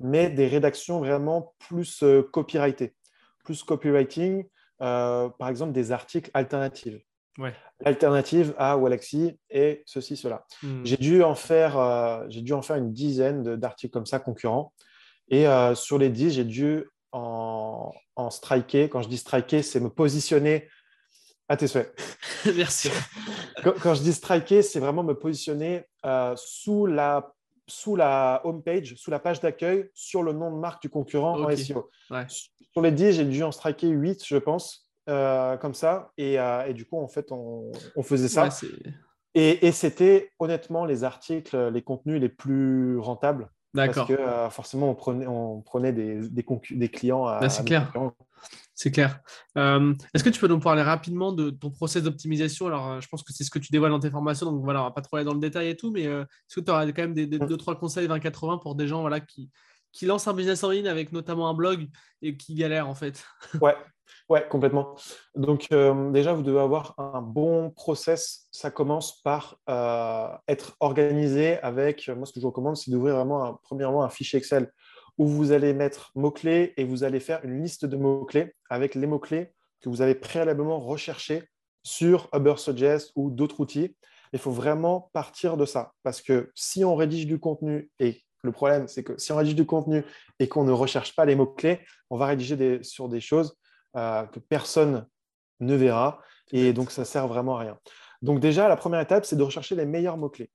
mais des rédactions vraiment plus copyrightées, plus copywriting, par exemple des articles alternatifs. L'alternative à Walaxy est ceci, cela. Hmm. J'ai dû, en faire, euh, j'ai dû en faire une dizaine d'articles comme ça concurrents. Et euh, sur les dix, j'ai dû en, en, striker. Quand je dis striker, c'est me positionner à tes souhaits. Merci. Quand, je dis striker, c'est vraiment me positionner euh, sous la sous la home page, sous la page d'accueil, sur le nom de marque du concurrent en SEO. Sur les 10, j'ai dû en striker 8, je pense. Euh, comme ça. Euh, et, du coup, en fait, on, faisait ça. et, c'était honnêtement les articles, les contenus les plus rentables. Parce que euh, forcément, on prenait, on prenait des, des, clients à. C'est clair. C'est clair. Est-ce que tu peux nous parler rapidement de ton process d'optimisation? Alors, je pense que c'est ce que tu dévoiles dans tes formations, donc voilà, on va pas trop aller dans le détail et tout, mais est-ce que tu auras quand même des, deux, trois conseils 20-80 pour des gens voilà, qui, qui lancent un business en ligne avec notamment un blog et qui galèrent en fait? Ouais, Ouais, complètement. Donc, euh, déjà, vous devez avoir un bon process. Ça commence par euh, être organisé avec, moi, ce que je vous recommande, c'est d'ouvrir vraiment, un, premièrement, un fichier Excel où vous allez mettre mots-clés et vous allez faire une liste de mots-clés avec les mots-clés que vous avez préalablement recherchés sur Ubersuggest ou d'autres outils. Il faut vraiment partir de ça parce que si on rédige du contenu et le problème, c'est que si on rédige du contenu et qu'on ne recherche pas les mots-clés, on va rédiger sur des choses euh, que personne ne verra. Et donc, ça sert vraiment à rien. Donc déjà, la première étape, c'est de rechercher les meilleurs mots-clés.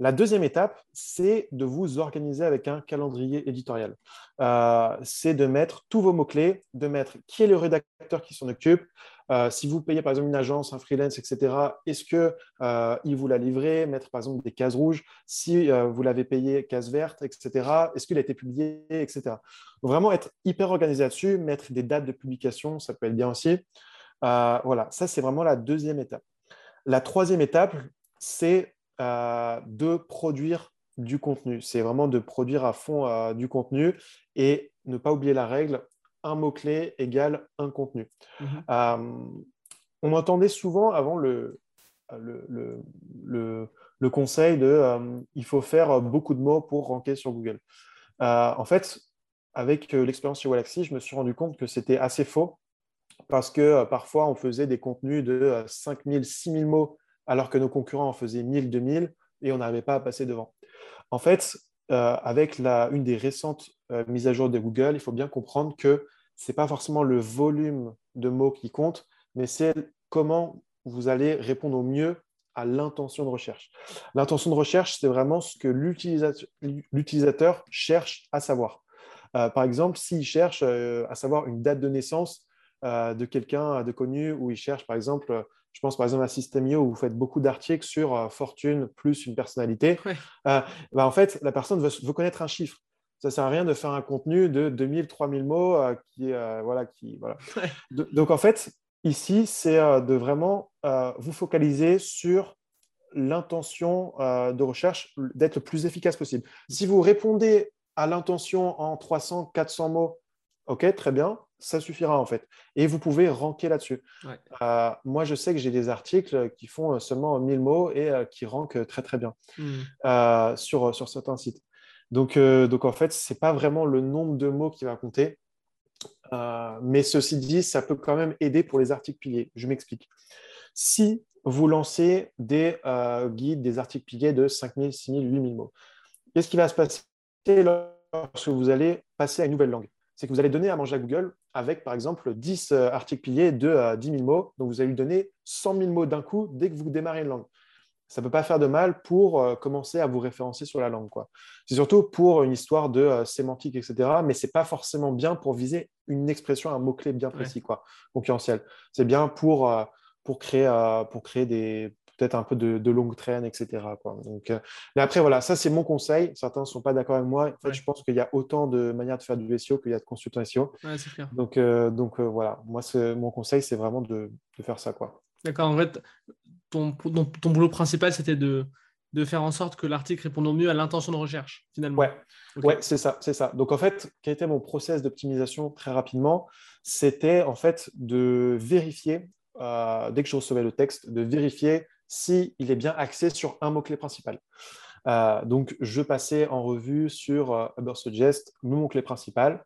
La deuxième étape, c'est de vous organiser avec un calendrier éditorial. Euh, c'est de mettre tous vos mots-clés, de mettre qui est le rédacteur qui s'en occupe. Euh, si vous payez par exemple une agence, un freelance, etc., est-ce qu'il euh, vous l'a livré? Mettre par exemple des cases rouges. Si vous l'avez payé, case verte, etc., est-ce qu'il a été publié, etc. Donc, vraiment être hyper organisé là-dessus, mettre des dates de publication, ça peut être bien aussi. voilà, ça c'est vraiment la deuxième étape. La troisième étape, c'est euh, de produire du contenu. C'est vraiment de produire à fond euh, du contenu et ne pas oublier la règle, un mot-clé égale un contenu. Mhm. Euh, on m'entendait souvent avant le, le, le, conseil de il faut faire beaucoup de mots pour ranker sur Google. en fait, avec l'expérience chez Walaxy, je me suis rendu compte que c'était assez faux parce que parfois on faisait des contenus de 5000, 6000 mots alors que nos concurrents en faisaient 1000, 2000 et on n'arrivait pas à passer devant. En fait, euh, avec la, une des récentes euh, mises à jour de Google, il faut bien comprendre que ce n'est pas forcément le volume de mots qui compte, mais c'est comment vous allez répondre au mieux à l'intention de recherche. L'intention de recherche, c'est vraiment ce que l'utilisateur cherche à savoir. Euh, par exemple, s'il cherche à savoir une date de naissance de quelqu'un de connu, ou il cherche par exemple Je pense par exemple à Systemio où vous faites beaucoup d'articles sur fortune plus une personnalité. Bah, en fait, la personne veut, connaître un chiffre. Ça ne sert à rien de faire un contenu de 2000, 3000 mots qui, voilà, qui, voilà. donc en fait, ici, c'est de vraiment vous focaliser sur l'intention de recherche, d'être le plus efficace possible. Si vous répondez à l'intention en 300, 400 mots, ok, très bien, ça suffira en fait. Et vous pouvez ranker là-dessus. Euh, moi, je sais que j'ai des articles qui font seulement 1000 mots et euh, qui rankent très très bien hmm. euh, sur, sur certains sites. Donc, donc en fait, ce n'est pas vraiment le nombre de mots qui va compter. mais ceci dit, ça peut quand même aider pour les articles piliers. Je m'explique. Si vous lancez des guides, des articles piliers de 5000, 6000, 8000 mots, qu'est-ce qui va se passer lorsque vous allez passer à une nouvelle langue? C'est que vous allez donner à manger à Google avec, par exemple, 10 euh, articles piliers de 10 euh, 000 mots. Donc, vous allez lui donner 100 000 mots d'un coup dès que vous démarrez une langue. Ça ne peut pas faire de mal pour euh, commencer à vous référencer sur la langue. C'est surtout pour une histoire de sémantique, etc. Mais ce n'est pas forcément bien pour viser une expression, un mot-clé bien précis, quoi, concurrentiel. C'est bien pour, pour, créer, pour créer des, peut-être un peu de, longue traîne, etc. Donc, euh, mais après, voilà, ça c'est mon conseil. Certains ne sont pas d'accord avec moi. En fait, je pense qu'il y a autant de manières de faire du SEO qu'il y a de consultants SEO. Donc, euh, donc euh, voilà, moi, mon conseil, c'est vraiment de, faire ça. quoi. D'accord, en fait, ton, ton, boulot principal, c'était de, de faire en sorte que l'article réponde au mieux à l'intention de recherche, finalement. Ouais, ouais c'est ça, c'est ça. Donc en fait, quel était mon process d'optimisation très rapidement? C'était en fait de vérifier, dès que je recevais le texte, de vérifier s'il est bien axé sur un mot-clé principal. Euh, donc, je passais en revue sur euh, Ubersuggest mon mot-clé principal.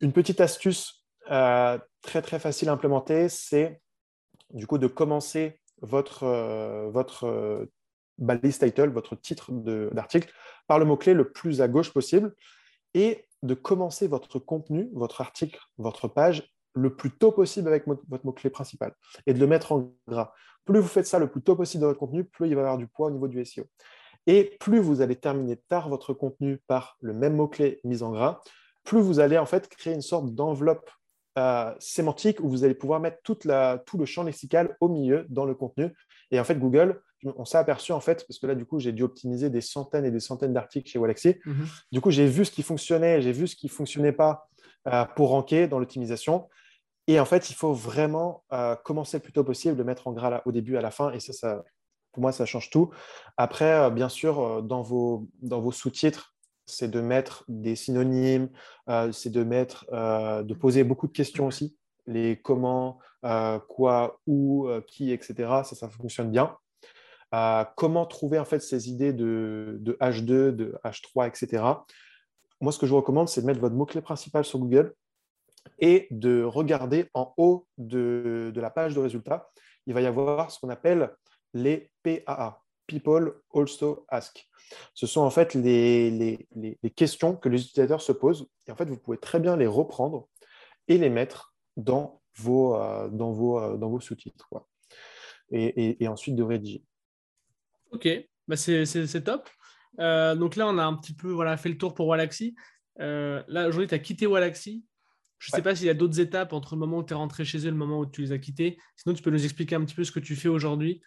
Une petite astuce euh, très très facile à implémenter, c'est du coup de commencer votre, votre balise title, votre titre d'article, par le mot-clé le plus à gauche possible et de commencer votre contenu, votre article, votre page le plus tôt possible avec votre mot-clé principal et de le mettre en gras. Plus vous faites ça le plus tôt possible dans votre contenu, plus il va y avoir du poids au niveau du SEO. Et plus vous allez terminer tard votre contenu par le même mot-clé mis en gras, plus vous allez en fait créer une sorte d'enveloppe euh, sémantique où vous allez pouvoir mettre toute la, tout le champ lexical au milieu dans le contenu. Et en fait, Google, on s'est aperçu en fait, parce que là, du coup, j'ai dû optimiser des centaines et des centaines d'articles chez Walaxy. Mhm. Du coup, j'ai vu ce qui fonctionnait, j'ai vu ce qui ne fonctionnait pas euh, pour ranker dans l'optimisation. Et en fait, il faut vraiment euh, commencer le plus tôt possible, le mettre en gras au début, à la fin. Et ça, ça, pour moi, ça change tout. Après, euh, bien sûr, euh, dans vos, sous-titres, c'est de mettre des synonymes, c'est de mettre, de poser beaucoup de questions aussi. Les comment, quoi, où, qui, etc. Ça, ça fonctionne bien. comment trouver en fait ces idées de, de H2, de H3, etc. Moi, ce que je vous recommande, c'est de mettre votre mot-clé principal sur Google et de regarder en haut de, la page de résultats, il va y avoir ce qu'on appelle les PAA, People Also Ask. Ce sont en fait les, questions que les utilisateurs se posent et en fait vous pouvez très bien les reprendre et les mettre dans vos, euh, euh, sous-titres et, ensuite de rédiger. Ok, bah c'est top. Euh, donc là, on a un petit peu voilà, fait le tour pour Walaxy. là, aujourd'hui, tu as quitté Walaxy. Je ne sais pas s'il y a d'autres étapes entre le moment où tu es rentré chez eux et le moment où tu les as quittés. Sinon, tu peux nous expliquer un petit peu ce que tu fais aujourd'hui.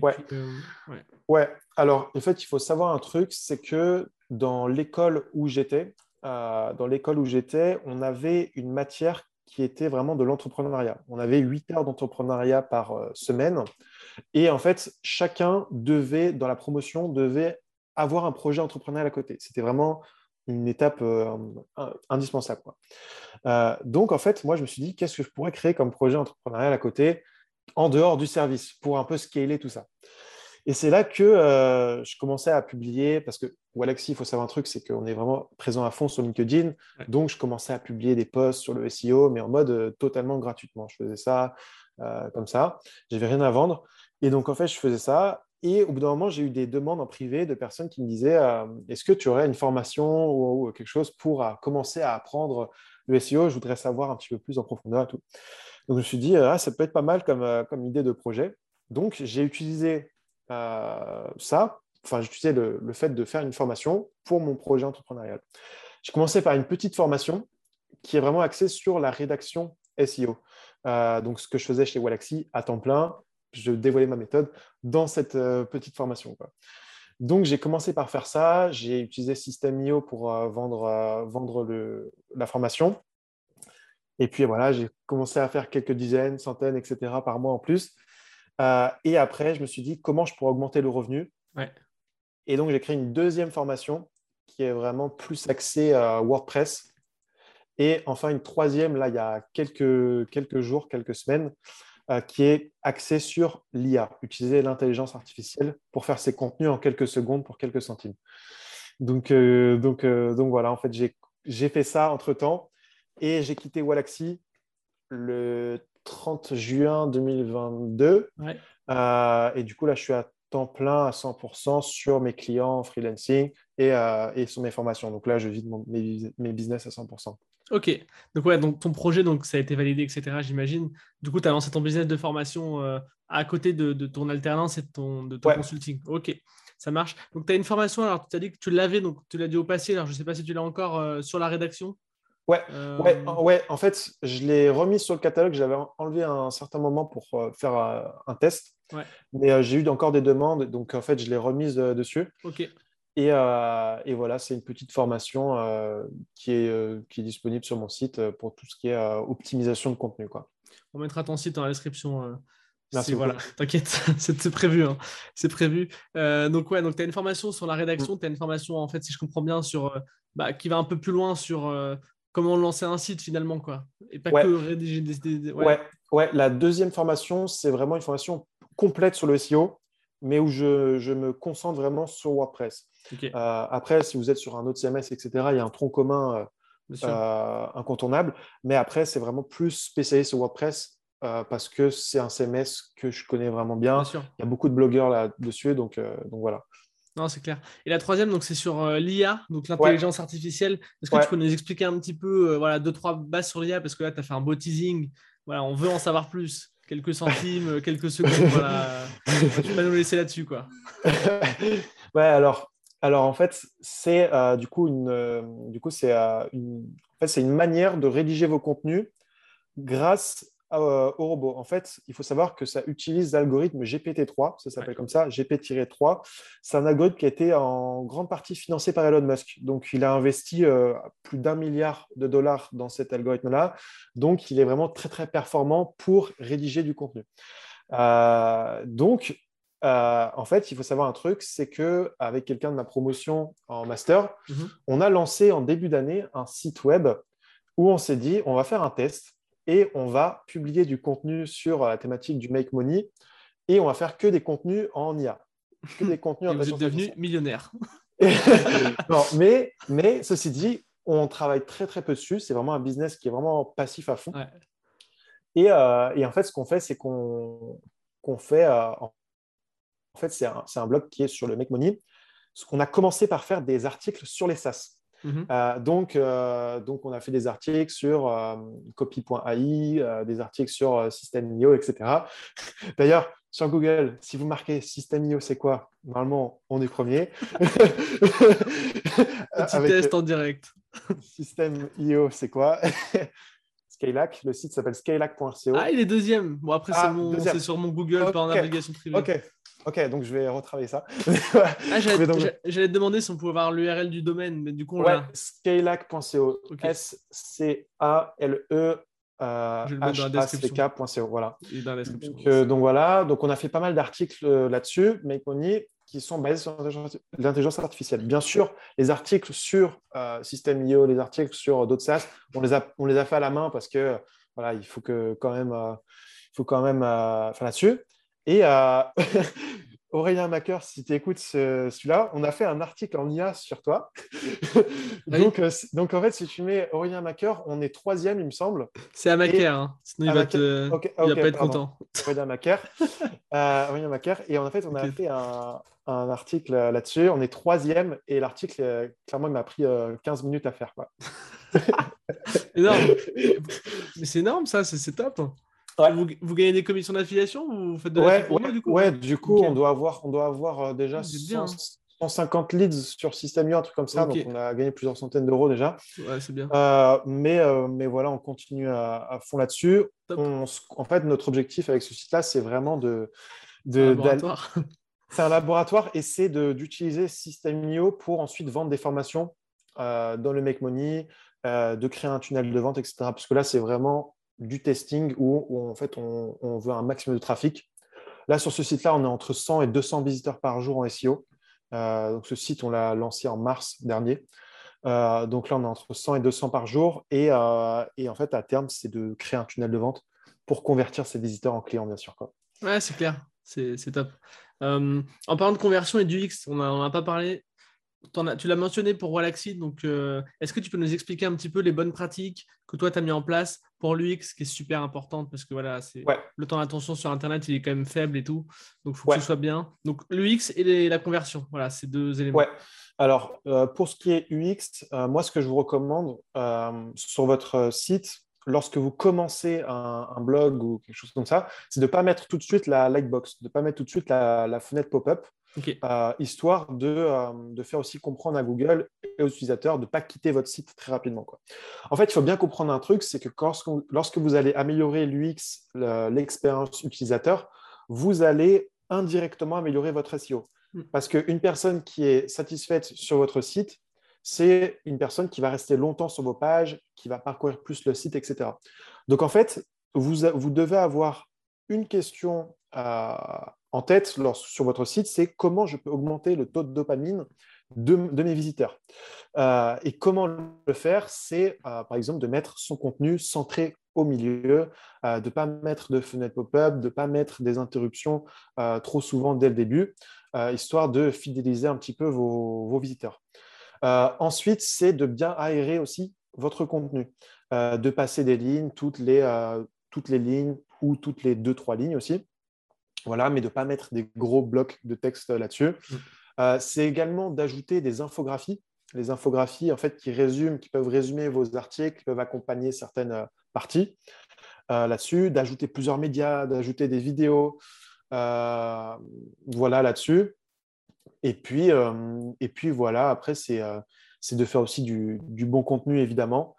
Ouais. Euh, ouais. Alors, en fait, il faut savoir un truc, c'est que dans l'école où j'étais, euh, dans l'école où j'étais, on avait une matière qui était vraiment de l'entrepreneuriat. On avait 8 heures d'entrepreneuriat par euh, semaine. Et en fait, chacun devait, dans la promotion, devait avoir un projet entrepreneurial à côté. C'était vraiment une étape euh, indispensable. Euh, donc, en fait, moi, je me suis dit, qu'est-ce que je pourrais créer comme projet entrepreneurial à côté, en dehors du service, pour un peu scaler tout ça? Et c'est là que euh, je commençais à publier, parce que Walaxy, il faut savoir un truc, c'est qu'on est vraiment présent à fond sur LinkedIn. Donc, je commençais à publier des posts sur le SEO, mais en mode totalement gratuitement. Je faisais ça comme ça. Je n'avais rien à vendre. Et donc, en fait, je faisais ça. Et au bout d'un moment, j'ai eu des demandes en privé de personnes qui me disaient euh, Est-ce que tu aurais une formation ou, quelque chose pour euh, commencer à apprendre le SEO Je voudrais savoir un petit peu plus en profondeur et tout. Donc, je me suis dit ah, Ça peut être pas mal comme, euh, idée de projet. Donc, j'ai utilisé ça, enfin, j'ai utilisé le, le, fait de faire une formation pour mon projet entrepreneurial. J'ai commencé par une petite formation qui est vraiment axée sur la rédaction SEO. donc, ce que je faisais chez Walaxy à temps plein, je dévoilais ma méthode dans cette petite formation. Donc, j'ai commencé par faire ça. J'ai utilisé System.io pour vendre, vendre le, la formation. Et puis voilà, j'ai commencé à faire quelques dizaines, centaines, etc. par mois en plus. et après, je me suis dit comment je pourrais augmenter le revenu. Et donc, j'ai créé une deuxième formation qui est vraiment plus axée à WordPress. Et enfin, une troisième, là, il y a quelques, quelques jours, quelques semaines, euh, qui est axée sur l'IA, utiliser l'intelligence artificielle pour faire ses contenus en quelques secondes pour quelques centimes. Donc, euh, donc, euh, donc voilà, en fait, j'ai fait ça entre-temps et j'ai quitté Walaxy le 30 juin 2022. et du coup, là, je suis à temps plein à 100% sur mes clients en freelancing et, et, sur mes formations. Donc là, je vis mes, mes business à 100%. Ok, donc ouais, donc ton projet, donc ça a été validé, etc. J'imagine. Du coup, tu as lancé ton business de formation euh, à côté de, ton alternance et de ton, de ton consulting. Ok, ça marche. Donc tu as une formation, alors tu as dit que tu l'avais, donc tu l'as dit au passé, alors je ne sais pas si tu l'as encore euh, sur la rédaction. Ouais, euh, ouais, ouais, en fait, je l'ai remis sur le catalogue, j'avais enlevé à un certain moment pour faire un test. Mais j'ai eu encore des demandes, donc en fait, je l'ai remise dessus. Ok. Euh, et, voilà, c'est une petite formation euh, qui, est, euh, qui est disponible sur mon site pour tout ce qui est optimisation de contenu. Quoi. On mettra ton site dans la description. Merci. Voilà, t'inquiète, c'est prévu. Hein. C'est prévu. donc, ouais, donc tu as une formation sur la rédaction, tu as une formation, en fait, si je comprends bien, sur, bah, qui va un peu plus loin sur comment lancer un site finalement. Quoi. Et pas que rédiger des. Ouais. ouais. la deuxième formation, c'est vraiment une formation complète sur le SEO mais où je, je, me concentre vraiment sur WordPress. Euh, après, si vous êtes sur un autre CMS, etc., il y a un tronc commun euh, euh, incontournable. Mais après, c'est vraiment plus spécialisé sur WordPress parce que c'est un CMS que je connais vraiment bien. Il y a beaucoup de blogueurs là-dessus, donc, donc voilà. Non, c'est clair. Et la troisième, donc c'est sur l'IA, donc l'intelligence artificielle. Est-ce que tu peux nous expliquer un petit peu, voilà, deux, trois bases sur l'IA Parce que là, tu as fait un beau teasing. Voilà, on veut en savoir plus quelques centimes, quelques secondes. Voilà. Tu vas nous laisser là-dessus, quoi. ouais, alors, alors en fait, c'est euh, du coup une, euh, du coup c'est euh, une, en fait, c'est une manière de rédiger vos contenus grâce au robot. En fait, il faut savoir que ça utilise l'algorithme GPT-3, ça s'appelle comme ça, GP-3. C'est un algorithme qui a été en grande partie financé par Elon Musk. Donc, il a investi plus d'un milliard de dollars dans cet algorithme-là. Donc, il est vraiment très, très performant pour rédiger du contenu. donc, euh, en fait, il faut savoir un truc, c'est que avec quelqu'un de ma promotion en master, mhm. on a lancé en début d'année un site web où on s'est dit, on va faire un test et on va publier du contenu sur la thématique du make money et on va faire que des contenus en IA, que des contenus en Vous êtes devenu millionnaire. mais, mais ceci dit, on travaille très très peu dessus. C'est vraiment un business qui est vraiment passif à fond. Et, euh, et, en fait, ce qu'on fait, c'est qu'on fait euh, en fait, c'est un, blog qui est sur le Make Money. On a commencé par faire des articles sur les SaaS. Mhm. Euh, donc, euh, donc, on a fait des articles sur euh, copy.ai, des articles sur System.io, etc. D'ailleurs, sur Google, si vous marquez System.io, c'est quoi? Normalement, on est premier. Petit test en direct. System.io, c'est quoi? Skylac, le site s'appelle skylac.co. Ah, il est deuxième. Bon, après, c'est ah, sur mon Google par navigation privée. Ok, Ok, donc je vais retravailler ça. ah, J'allais te demacer si on pouvait avoir l'URL du domaine, mais du coup, on ouais, scalac.co. S-C-A-L-E. Euh, H-A-C-K.co. Voilà. Donc, euh, donc, voilà, donc on a fait pas mal d'articles euh, là-dessus, mais qui sont basés sur l'intelligence artificielle. Bien sûr, les articles sur euh, System.io, les articles sur d'autres SaaS, on les, a, on les a fait à la main parce que voilà, il faut que quand même, euh, il faut quand même faire là-dessus. Et euh, Aurélien Macker, si tu écoutes celui-là, on a fait un article en IA sur toi. donc, euh, donc, en fait, si tu mets Aurélien Macker, on est troisième, il me semble. C'est à Macker, hein. sinon il va, te... il va pas être content. Aurélien Macker. euh, Aurélien Macker. Et en fait, on a fait un, un article là-dessus. On est troisième et l'article, clairement, il m'a pris 15 minutes à faire. Quoi. énorme. Mais c'est énorme, ça, c'est top. Vous, gagnez des commissions d'affiliation ou vous faites de ouais, du coup Ouais, du coup, on doit avoir, on doit avoir euh, déjà 100, 150 leads sur System.io, un truc comme ça. Donc, on a gagné plusieurs centaines d'euros déjà. Ouais, c'est bien. mais, mais voilà, on continue à, fond là-dessus. En fait, notre objectif avec ce site-là, c'est vraiment de. de c'est un laboratoire et c'est d'utiliser System.io pour ensuite vendre des formations dans le Make Money, de créer un tunnel de vente, etc. Parce que là, c'est vraiment du testing où, en fait, on, veut un maximum de trafic. Là, sur ce site-là, on est entre 100 et 200 visiteurs par jour en SEO. Euh, donc, ce site, on l'a lancé en mars dernier. Euh, donc là, on est entre 100 et 200 par jour. Euh, et, en fait, à terme, c'est de créer un tunnel de vente pour convertir ces visiteurs en clients, bien sûr. Ouais, c'est clair. C'est top. en parlant de conversion et du X, on n'a a pas parlé tu l'as mentionné pour Wallaxy, donc euh, est-ce que tu peux nous expliquer un petit peu les bonnes pratiques que toi tu as mis en place pour l'UX, qui est super importante parce que voilà, c'est le temps d'attention sur Internet, il est quand même faible et tout, donc il faut que ce soit bien. Donc l'UX et la conversion, voilà, ces deux éléments. Ouais. Alors euh, pour ce qui est UX, euh, moi ce que je vous recommande sur votre site, lorsque vous commencez un, blog ou quelque chose comme ça, c'est de ne pas mettre tout de suite la lightbox, de ne pas mettre tout de suite la fenêtre pop-up. Euh, histoire euh, de, faire aussi comprendre à Google et aux utilisateurs de ne pas quitter votre site très rapidement. Quoi. En fait, il faut bien comprendre un truc, c'est que lorsque vous allez améliorer l'UX, l'expérience utilisateur, vous allez indirectement améliorer votre SEO. Hmm. Parce qu'une personne qui est satisfaite sur votre site, c'est une personne qui va rester longtemps sur vos pages, qui va parcourir plus le site, etc. Donc en fait, vous, vous devez avoir une question à, en tête sur votre site, c'est comment je peux augmenter le taux de dopamine de, mes visiteurs. Euh, et comment le faire C'est euh, par exemple de mettre son contenu centré au milieu, euh, de ne pas mettre de fenêtre pop-up, de ne pas mettre des interruptions trop souvent dès le début, histoire de fidéliser un petit peu vos, visiteurs. ensuite, c'est de bien aérer aussi votre contenu, de passer des lignes, toutes les, lignes ou toutes les deux, trois lignes aussi. Voilà, mais de ne pas mettre des gros blocs de texte là-dessus. Mm. Euh, c'est également d'ajouter des infographies. Les infographies, en fait, qui résument, qui peuvent résumer vos articles, qui peuvent accompagner certaines euh, parties euh, là-dessus, d'ajouter plusieurs médias, d'ajouter des vidéos, voilà là-dessus. Et puis, et puis voilà, après, c'est de faire aussi du, du, bon contenu, évidemment,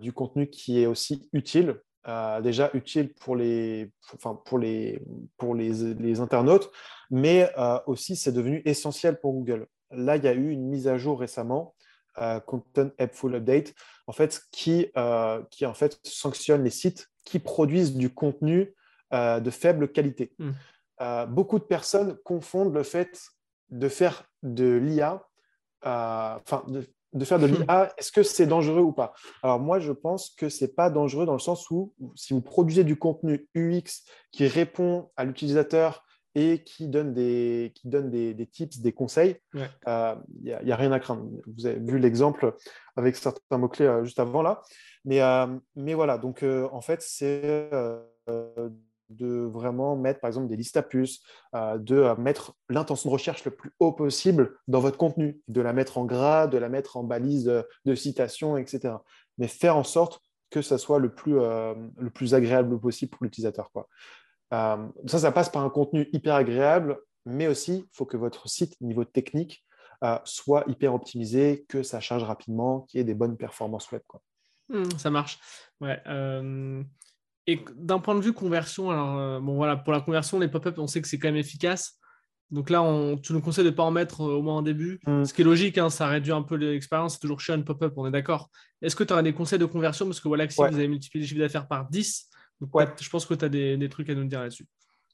du contenu qui est aussi utile euh, déjà utile pour les, enfin, pour les, pour les, les internautes, mais euh, aussi c'est devenu essentiel pour Google. Là, il y a eu une mise à jour récemment, euh, Content Helpful Update, en fait, qui, qui en fait sanctionne les sites qui produisent du contenu de faible qualité. Hmm. beaucoup de personnes confondent le fait de faire de l'IA, enfin, de, de faire de l'IA, est-ce que c'est dangereux ou pas? Alors moi, je pense que ce n'est pas dangereux dans le sens où si vous produisez du contenu UX qui répond à l'utilisateur et qui donne des, qui donne des, tips, des conseils, il n'y euh, a, rien à craindre. Vous avez vu l'exemple avec certains mots-clés euh, juste avant là. Mais, euh, mais voilà, donc en fait, c'est de vraiment mettre, par exemple, des listes à puces, euh, de euh, mettre l'intention de recherche le plus haut possible dans votre contenu, de la mettre en gras, de la mettre en balise de, citation, etc. Mais faire en sorte que ça soit le plus, euh, le plus agréable possible pour l'utilisateur. ça, ça passe par un contenu hyper agréable, mais aussi, il faut que votre site, niveau technique, soit hyper optimisé, que ça charge rapidement, qu'il y ait des bonnes performances web. Quoi. Mmh, ça marche. Ouais. Et d'un point de vue conversion, alors euh, bon voilà, pour la conversion, les pop-up, on sait que c'est quand même efficace. Donc là, on, tu nous conseilles de ne pas en mettre euh, au moins en début, mm. ce qui est logique, hein, ça réduit un peu l'expérience, c'est toujours chiant une pop-up, on est d'accord. Est-ce que tu as des conseils de conversion? Parce que voilà, si vous avez multiplié les chiffres d'affaires par 10, je pense que tu as des, trucs à nous dire là-dessus.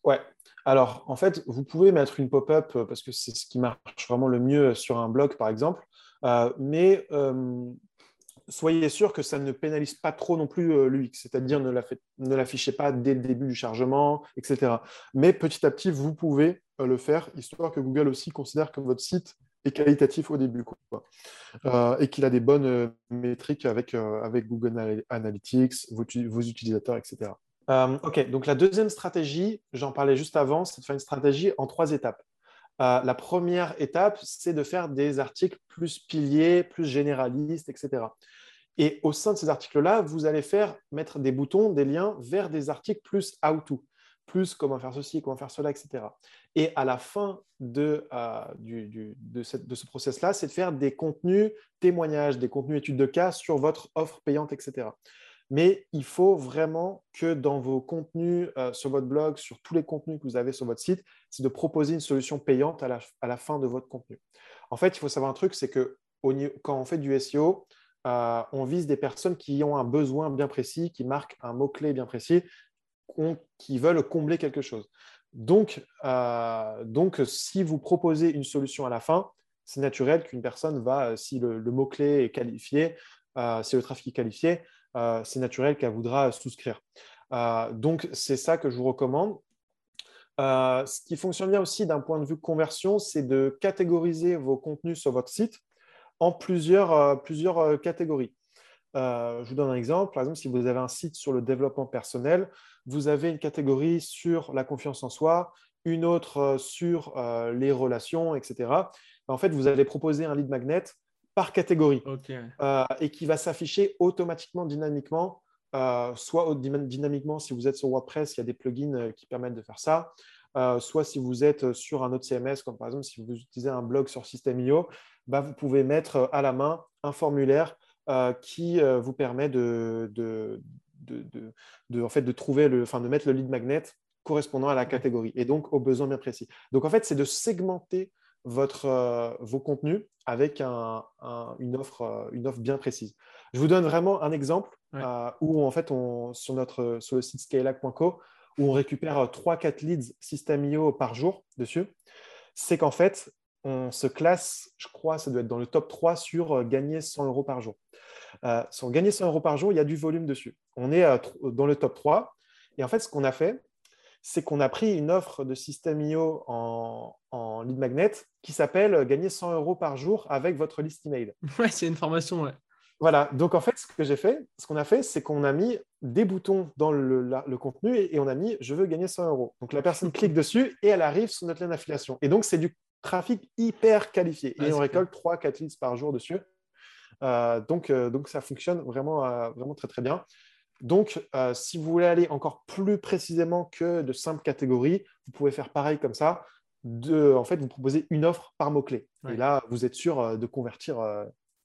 Ouais, alors en fait, vous pouvez mettre une pop-up euh, parce que c'est ce qui marche vraiment le mieux sur un blog, par exemple. mais soyez sûr que ça ne pénalise pas trop non plus euh, l'UX, c'est-à-dire ne l'affichez pas dès le début du chargement, etc. Mais petit à petit, vous pouvez euh, le faire, histoire que Google aussi considère que votre site est qualitatif au début euh, et qu'il a des bonnes métriques avec, avec Google Analytics, vos, vos utilisateurs, etc. ok, donc la deuxième stratégie, j'en parlais juste avant, c'est de faire une stratégie en trois étapes. la première étape, c'est de faire des articles plus piliers, plus généralistes, etc. Et au sein de ces articles-là, vous allez faire mettre des boutons, des liens vers des articles plus how-to. plus comment faire ceci, comment faire cela, etc. Et à la fin de, euh, de, ce process-là, c'est de faire des contenus témoignages, des contenus études de cas sur votre offre payante, etc. Mais il faut vraiment que dans vos contenus euh, sur votre blog, sur tous les contenus que vous avez sur votre site, c'est de proposer une solution payante à la, fin de votre contenu. En fait, il faut savoir un truc, c'est que quand on fait du SEO, euh, on vise des personnes qui ont un besoin bien précis, qui marquent un mot-clé bien précis, qui veulent combler quelque chose. Donc, euh, donc, si vous proposez une solution à la fin, c'est naturel qu'une personne va, si le, mot-clé est qualifié, si le trafic est qualifié, euh, c'est naturel qu'elle voudra souscrire. Euh, donc, c'est ça que je vous recommande. Euh, ce qui fonctionne bien aussi d'un point de vue conversion, c'est de catégoriser vos contenus sur votre site en plusieurs, plusieurs catégories. je vous donne un exemple. Par exemple, si vous avez un site sur le développement personnel, vous avez une catégorie sur la confiance en soi, une autre sur les relations, etc. En fait, vous allez proposer un lead magnet par catégorie euh, et qui va s'afficher automatiquement, dynamiquement. Euh, soit dynamiquement, si vous êtes sur WordPress, il y a des plugins euh, qui permettent de faire ça. soit si vous êtes sur un autre CMS, comme par exemple si vous utilisez un blog sur System.io, bah, vous pouvez mettre à la main un formulaire qui vous permet de, de, de, en fait, de, trouver le, enfin, de mettre le lead magnet correspondant à la catégorie et donc aux besoins bien précis. Donc en fait, c'est de segmenter votre, euh, vos contenus avec une, offre, euh, une offre bien précise. Je vous donne vraiment un exemple euh, où, en fait, on, sur, notre, sur le site scalac.co, où on récupère 3-4 leads System.io par jour dessus, c'est qu'en fait, on se classe, je crois, ça doit être dans le top 3 sur gagner 100 euros par jour. sur gagner 100 euros par jour, il y a du volume dessus. On est dans le top 3. Et en fait, ce qu'on a fait, c'est qu'on a pris une offre de System.io en, en lead magnet qui s'appelle Gagner 100 euros par jour avec votre liste email. Ouais, c'est une formation, ouais. Voilà, donc en fait, ce que j'ai fait, ce qu'on a fait, c'est qu'on a mis des boutons dans le, contenu et, on a mis je veux gagner 100 euros. Donc la personne clique dessus et elle arrive sur notre lien d'affiliation. Et donc, c'est du trafic hyper qualifié. et on récolte 3-4 leads par jour dessus. Euh, donc, euh, donc, ça fonctionne vraiment, euh, vraiment très, très bien. Donc, si vous voulez aller encore plus précisément que de simples catégories, vous pouvez faire pareil comme ça. De, en fait, vous proposez une offre par mot-clé. Et là, vous êtes sûr de convertir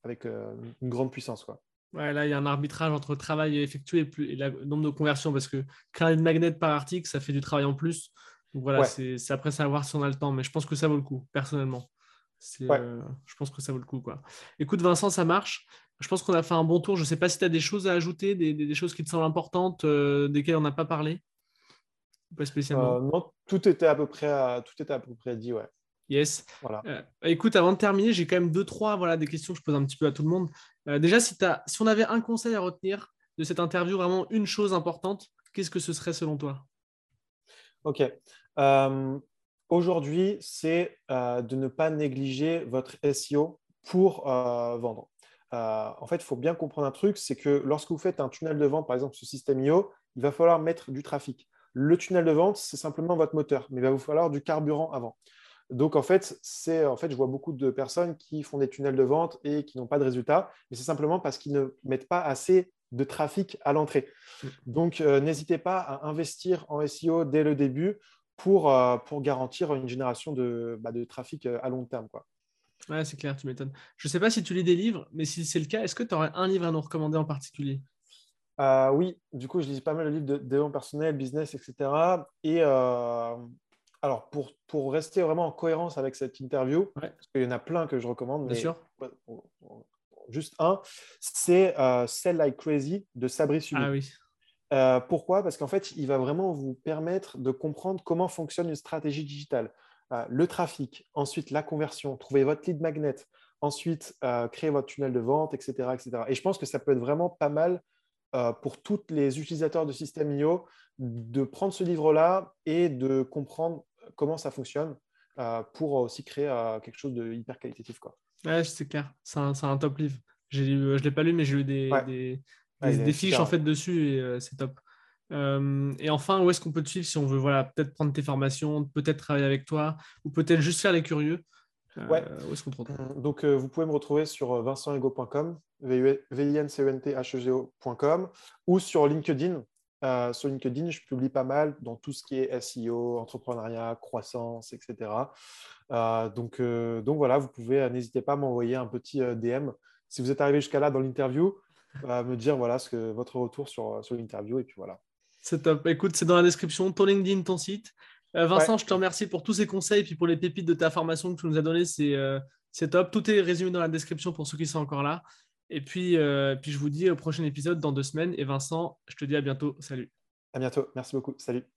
avec une grande puissance. Quoi. Ouais, là, il y a un arbitrage entre travail effectué et, le nombre de conversions parce que créer une magnet par article, ça fait du travail en plus. Donc voilà, c'est après savoir si on a le temps, mais je pense que ça vaut le coup, personnellement. je pense que ça vaut le coup. Quoi. Écoute, Vincent, ça marche. Je pense qu'on a fait un bon tour. Je ne sais pas si tu as des choses à ajouter, des, choses qui te semblent importantes, euh, desquelles on n'a pas parlé. Pas spécialement. Euh, non, tout était à peu près, tout était à peu près dit, ouais. Yes. Voilà. Euh, écoute, avant de terminer, j'ai quand même deux, trois voilà, des questions que je pose un petit peu à tout le monde. déjà, si, as, si on avait un conseil à retenir de cette interview, vraiment une chose importante, qu'est-ce que ce serait selon toi? Ok. Aujourd'hui, c'est de ne pas négliger votre SEO pour vendre. Euh, en fait, il faut bien comprendre un truc, c'est que lorsque vous faites un tunnel de vente, par exemple sur System.io, il va falloir mettre du trafic. Le tunnel de vente, c'est simplement votre moteur, mais il va vous falloir du carburant avant. Donc, en fait, c'est, en fait, je vois beaucoup de personnes qui font des tunnels de vente et qui n'ont pas de résultats, mais c'est simplement parce qu'ils ne mettent pas assez de trafic à l'entrée. Mm. Donc, euh, n'hésitez pas à investir en SEO dès le début pour, euh, pour garantir une génération de, bah, de trafic à long terme. Quoi. Ouais, c'est clair, tu m'étonnes. Je ne sais pas si tu lis des livres, mais si c'est le cas, est-ce que tu aurais un livre à nous recommander en particulier? Euh, Oui, du coup, je lis pas mal de livres de développement personnel, business, etc. Et euh, alors, pour, pour rester vraiment en cohérence avec cette interview, parce qu'il y en a plein que je recommande, Bien sûr. juste un, c'est euh, Sell Like Crazy de Sabri Sumi. Ah oui. Pourquoi? Parce qu'en fait, il va vraiment vous permettre de comprendre comment fonctionne une stratégie digitale. Euh, le trafic, ensuite la conversion, trouver votre lead magnet, ensuite euh, créer votre tunnel de vente, etc., etc. Et je pense que ça peut être vraiment pas mal euh, pour tous les utilisateurs de System.io de prendre ce livre-là et de comprendre comment ça fonctionne pour aussi créer quelque chose de hyper qualitatif. Quoi. Ouais, c'est clair, c'est un, top livre. je ne l'ai pas lu, mais j'ai eu des, des, fiches en fait dessus et c'est top. Euh, et enfin, où est-ce qu'on peut te suivre si on veut voilà, peut-être prendre tes formations, peut-être travailler avec toi, ou peut-être juste faire les curieux euh, ouais. Où est-ce qu'on te retrouve? Euh, Donc, vous pouvez me retrouver sur vincentego.com, v i n c e n t h e ocom ou sur LinkedIn. Euh, sur LinkedIn, je publie pas mal dans tout ce qui est SEO, entrepreneuriat, croissance, etc. Euh, donc, donc voilà, vous pouvez, n'hésitez pas à m'envoyer un petit DM. Si vous êtes arrivé jusqu'à là dans l'interview, me dire voilà ce que votre retour sur, sur l'interview et puis voilà. C'est top. Écoute, c'est dans la description, ton LinkedIn, ton site. Vincent, je te remercie pour tous ces conseils et puis pour les pépites de ta formation que tu nous as données. C'est c'est top. Tout est résumé dans la description pour ceux qui sont encore là. Et puis, euh, puis je vous dis au prochain épisode dans deux semaines. Et Vincent, je te dis à bientôt. Salut. À bientôt. Merci beaucoup. Salut.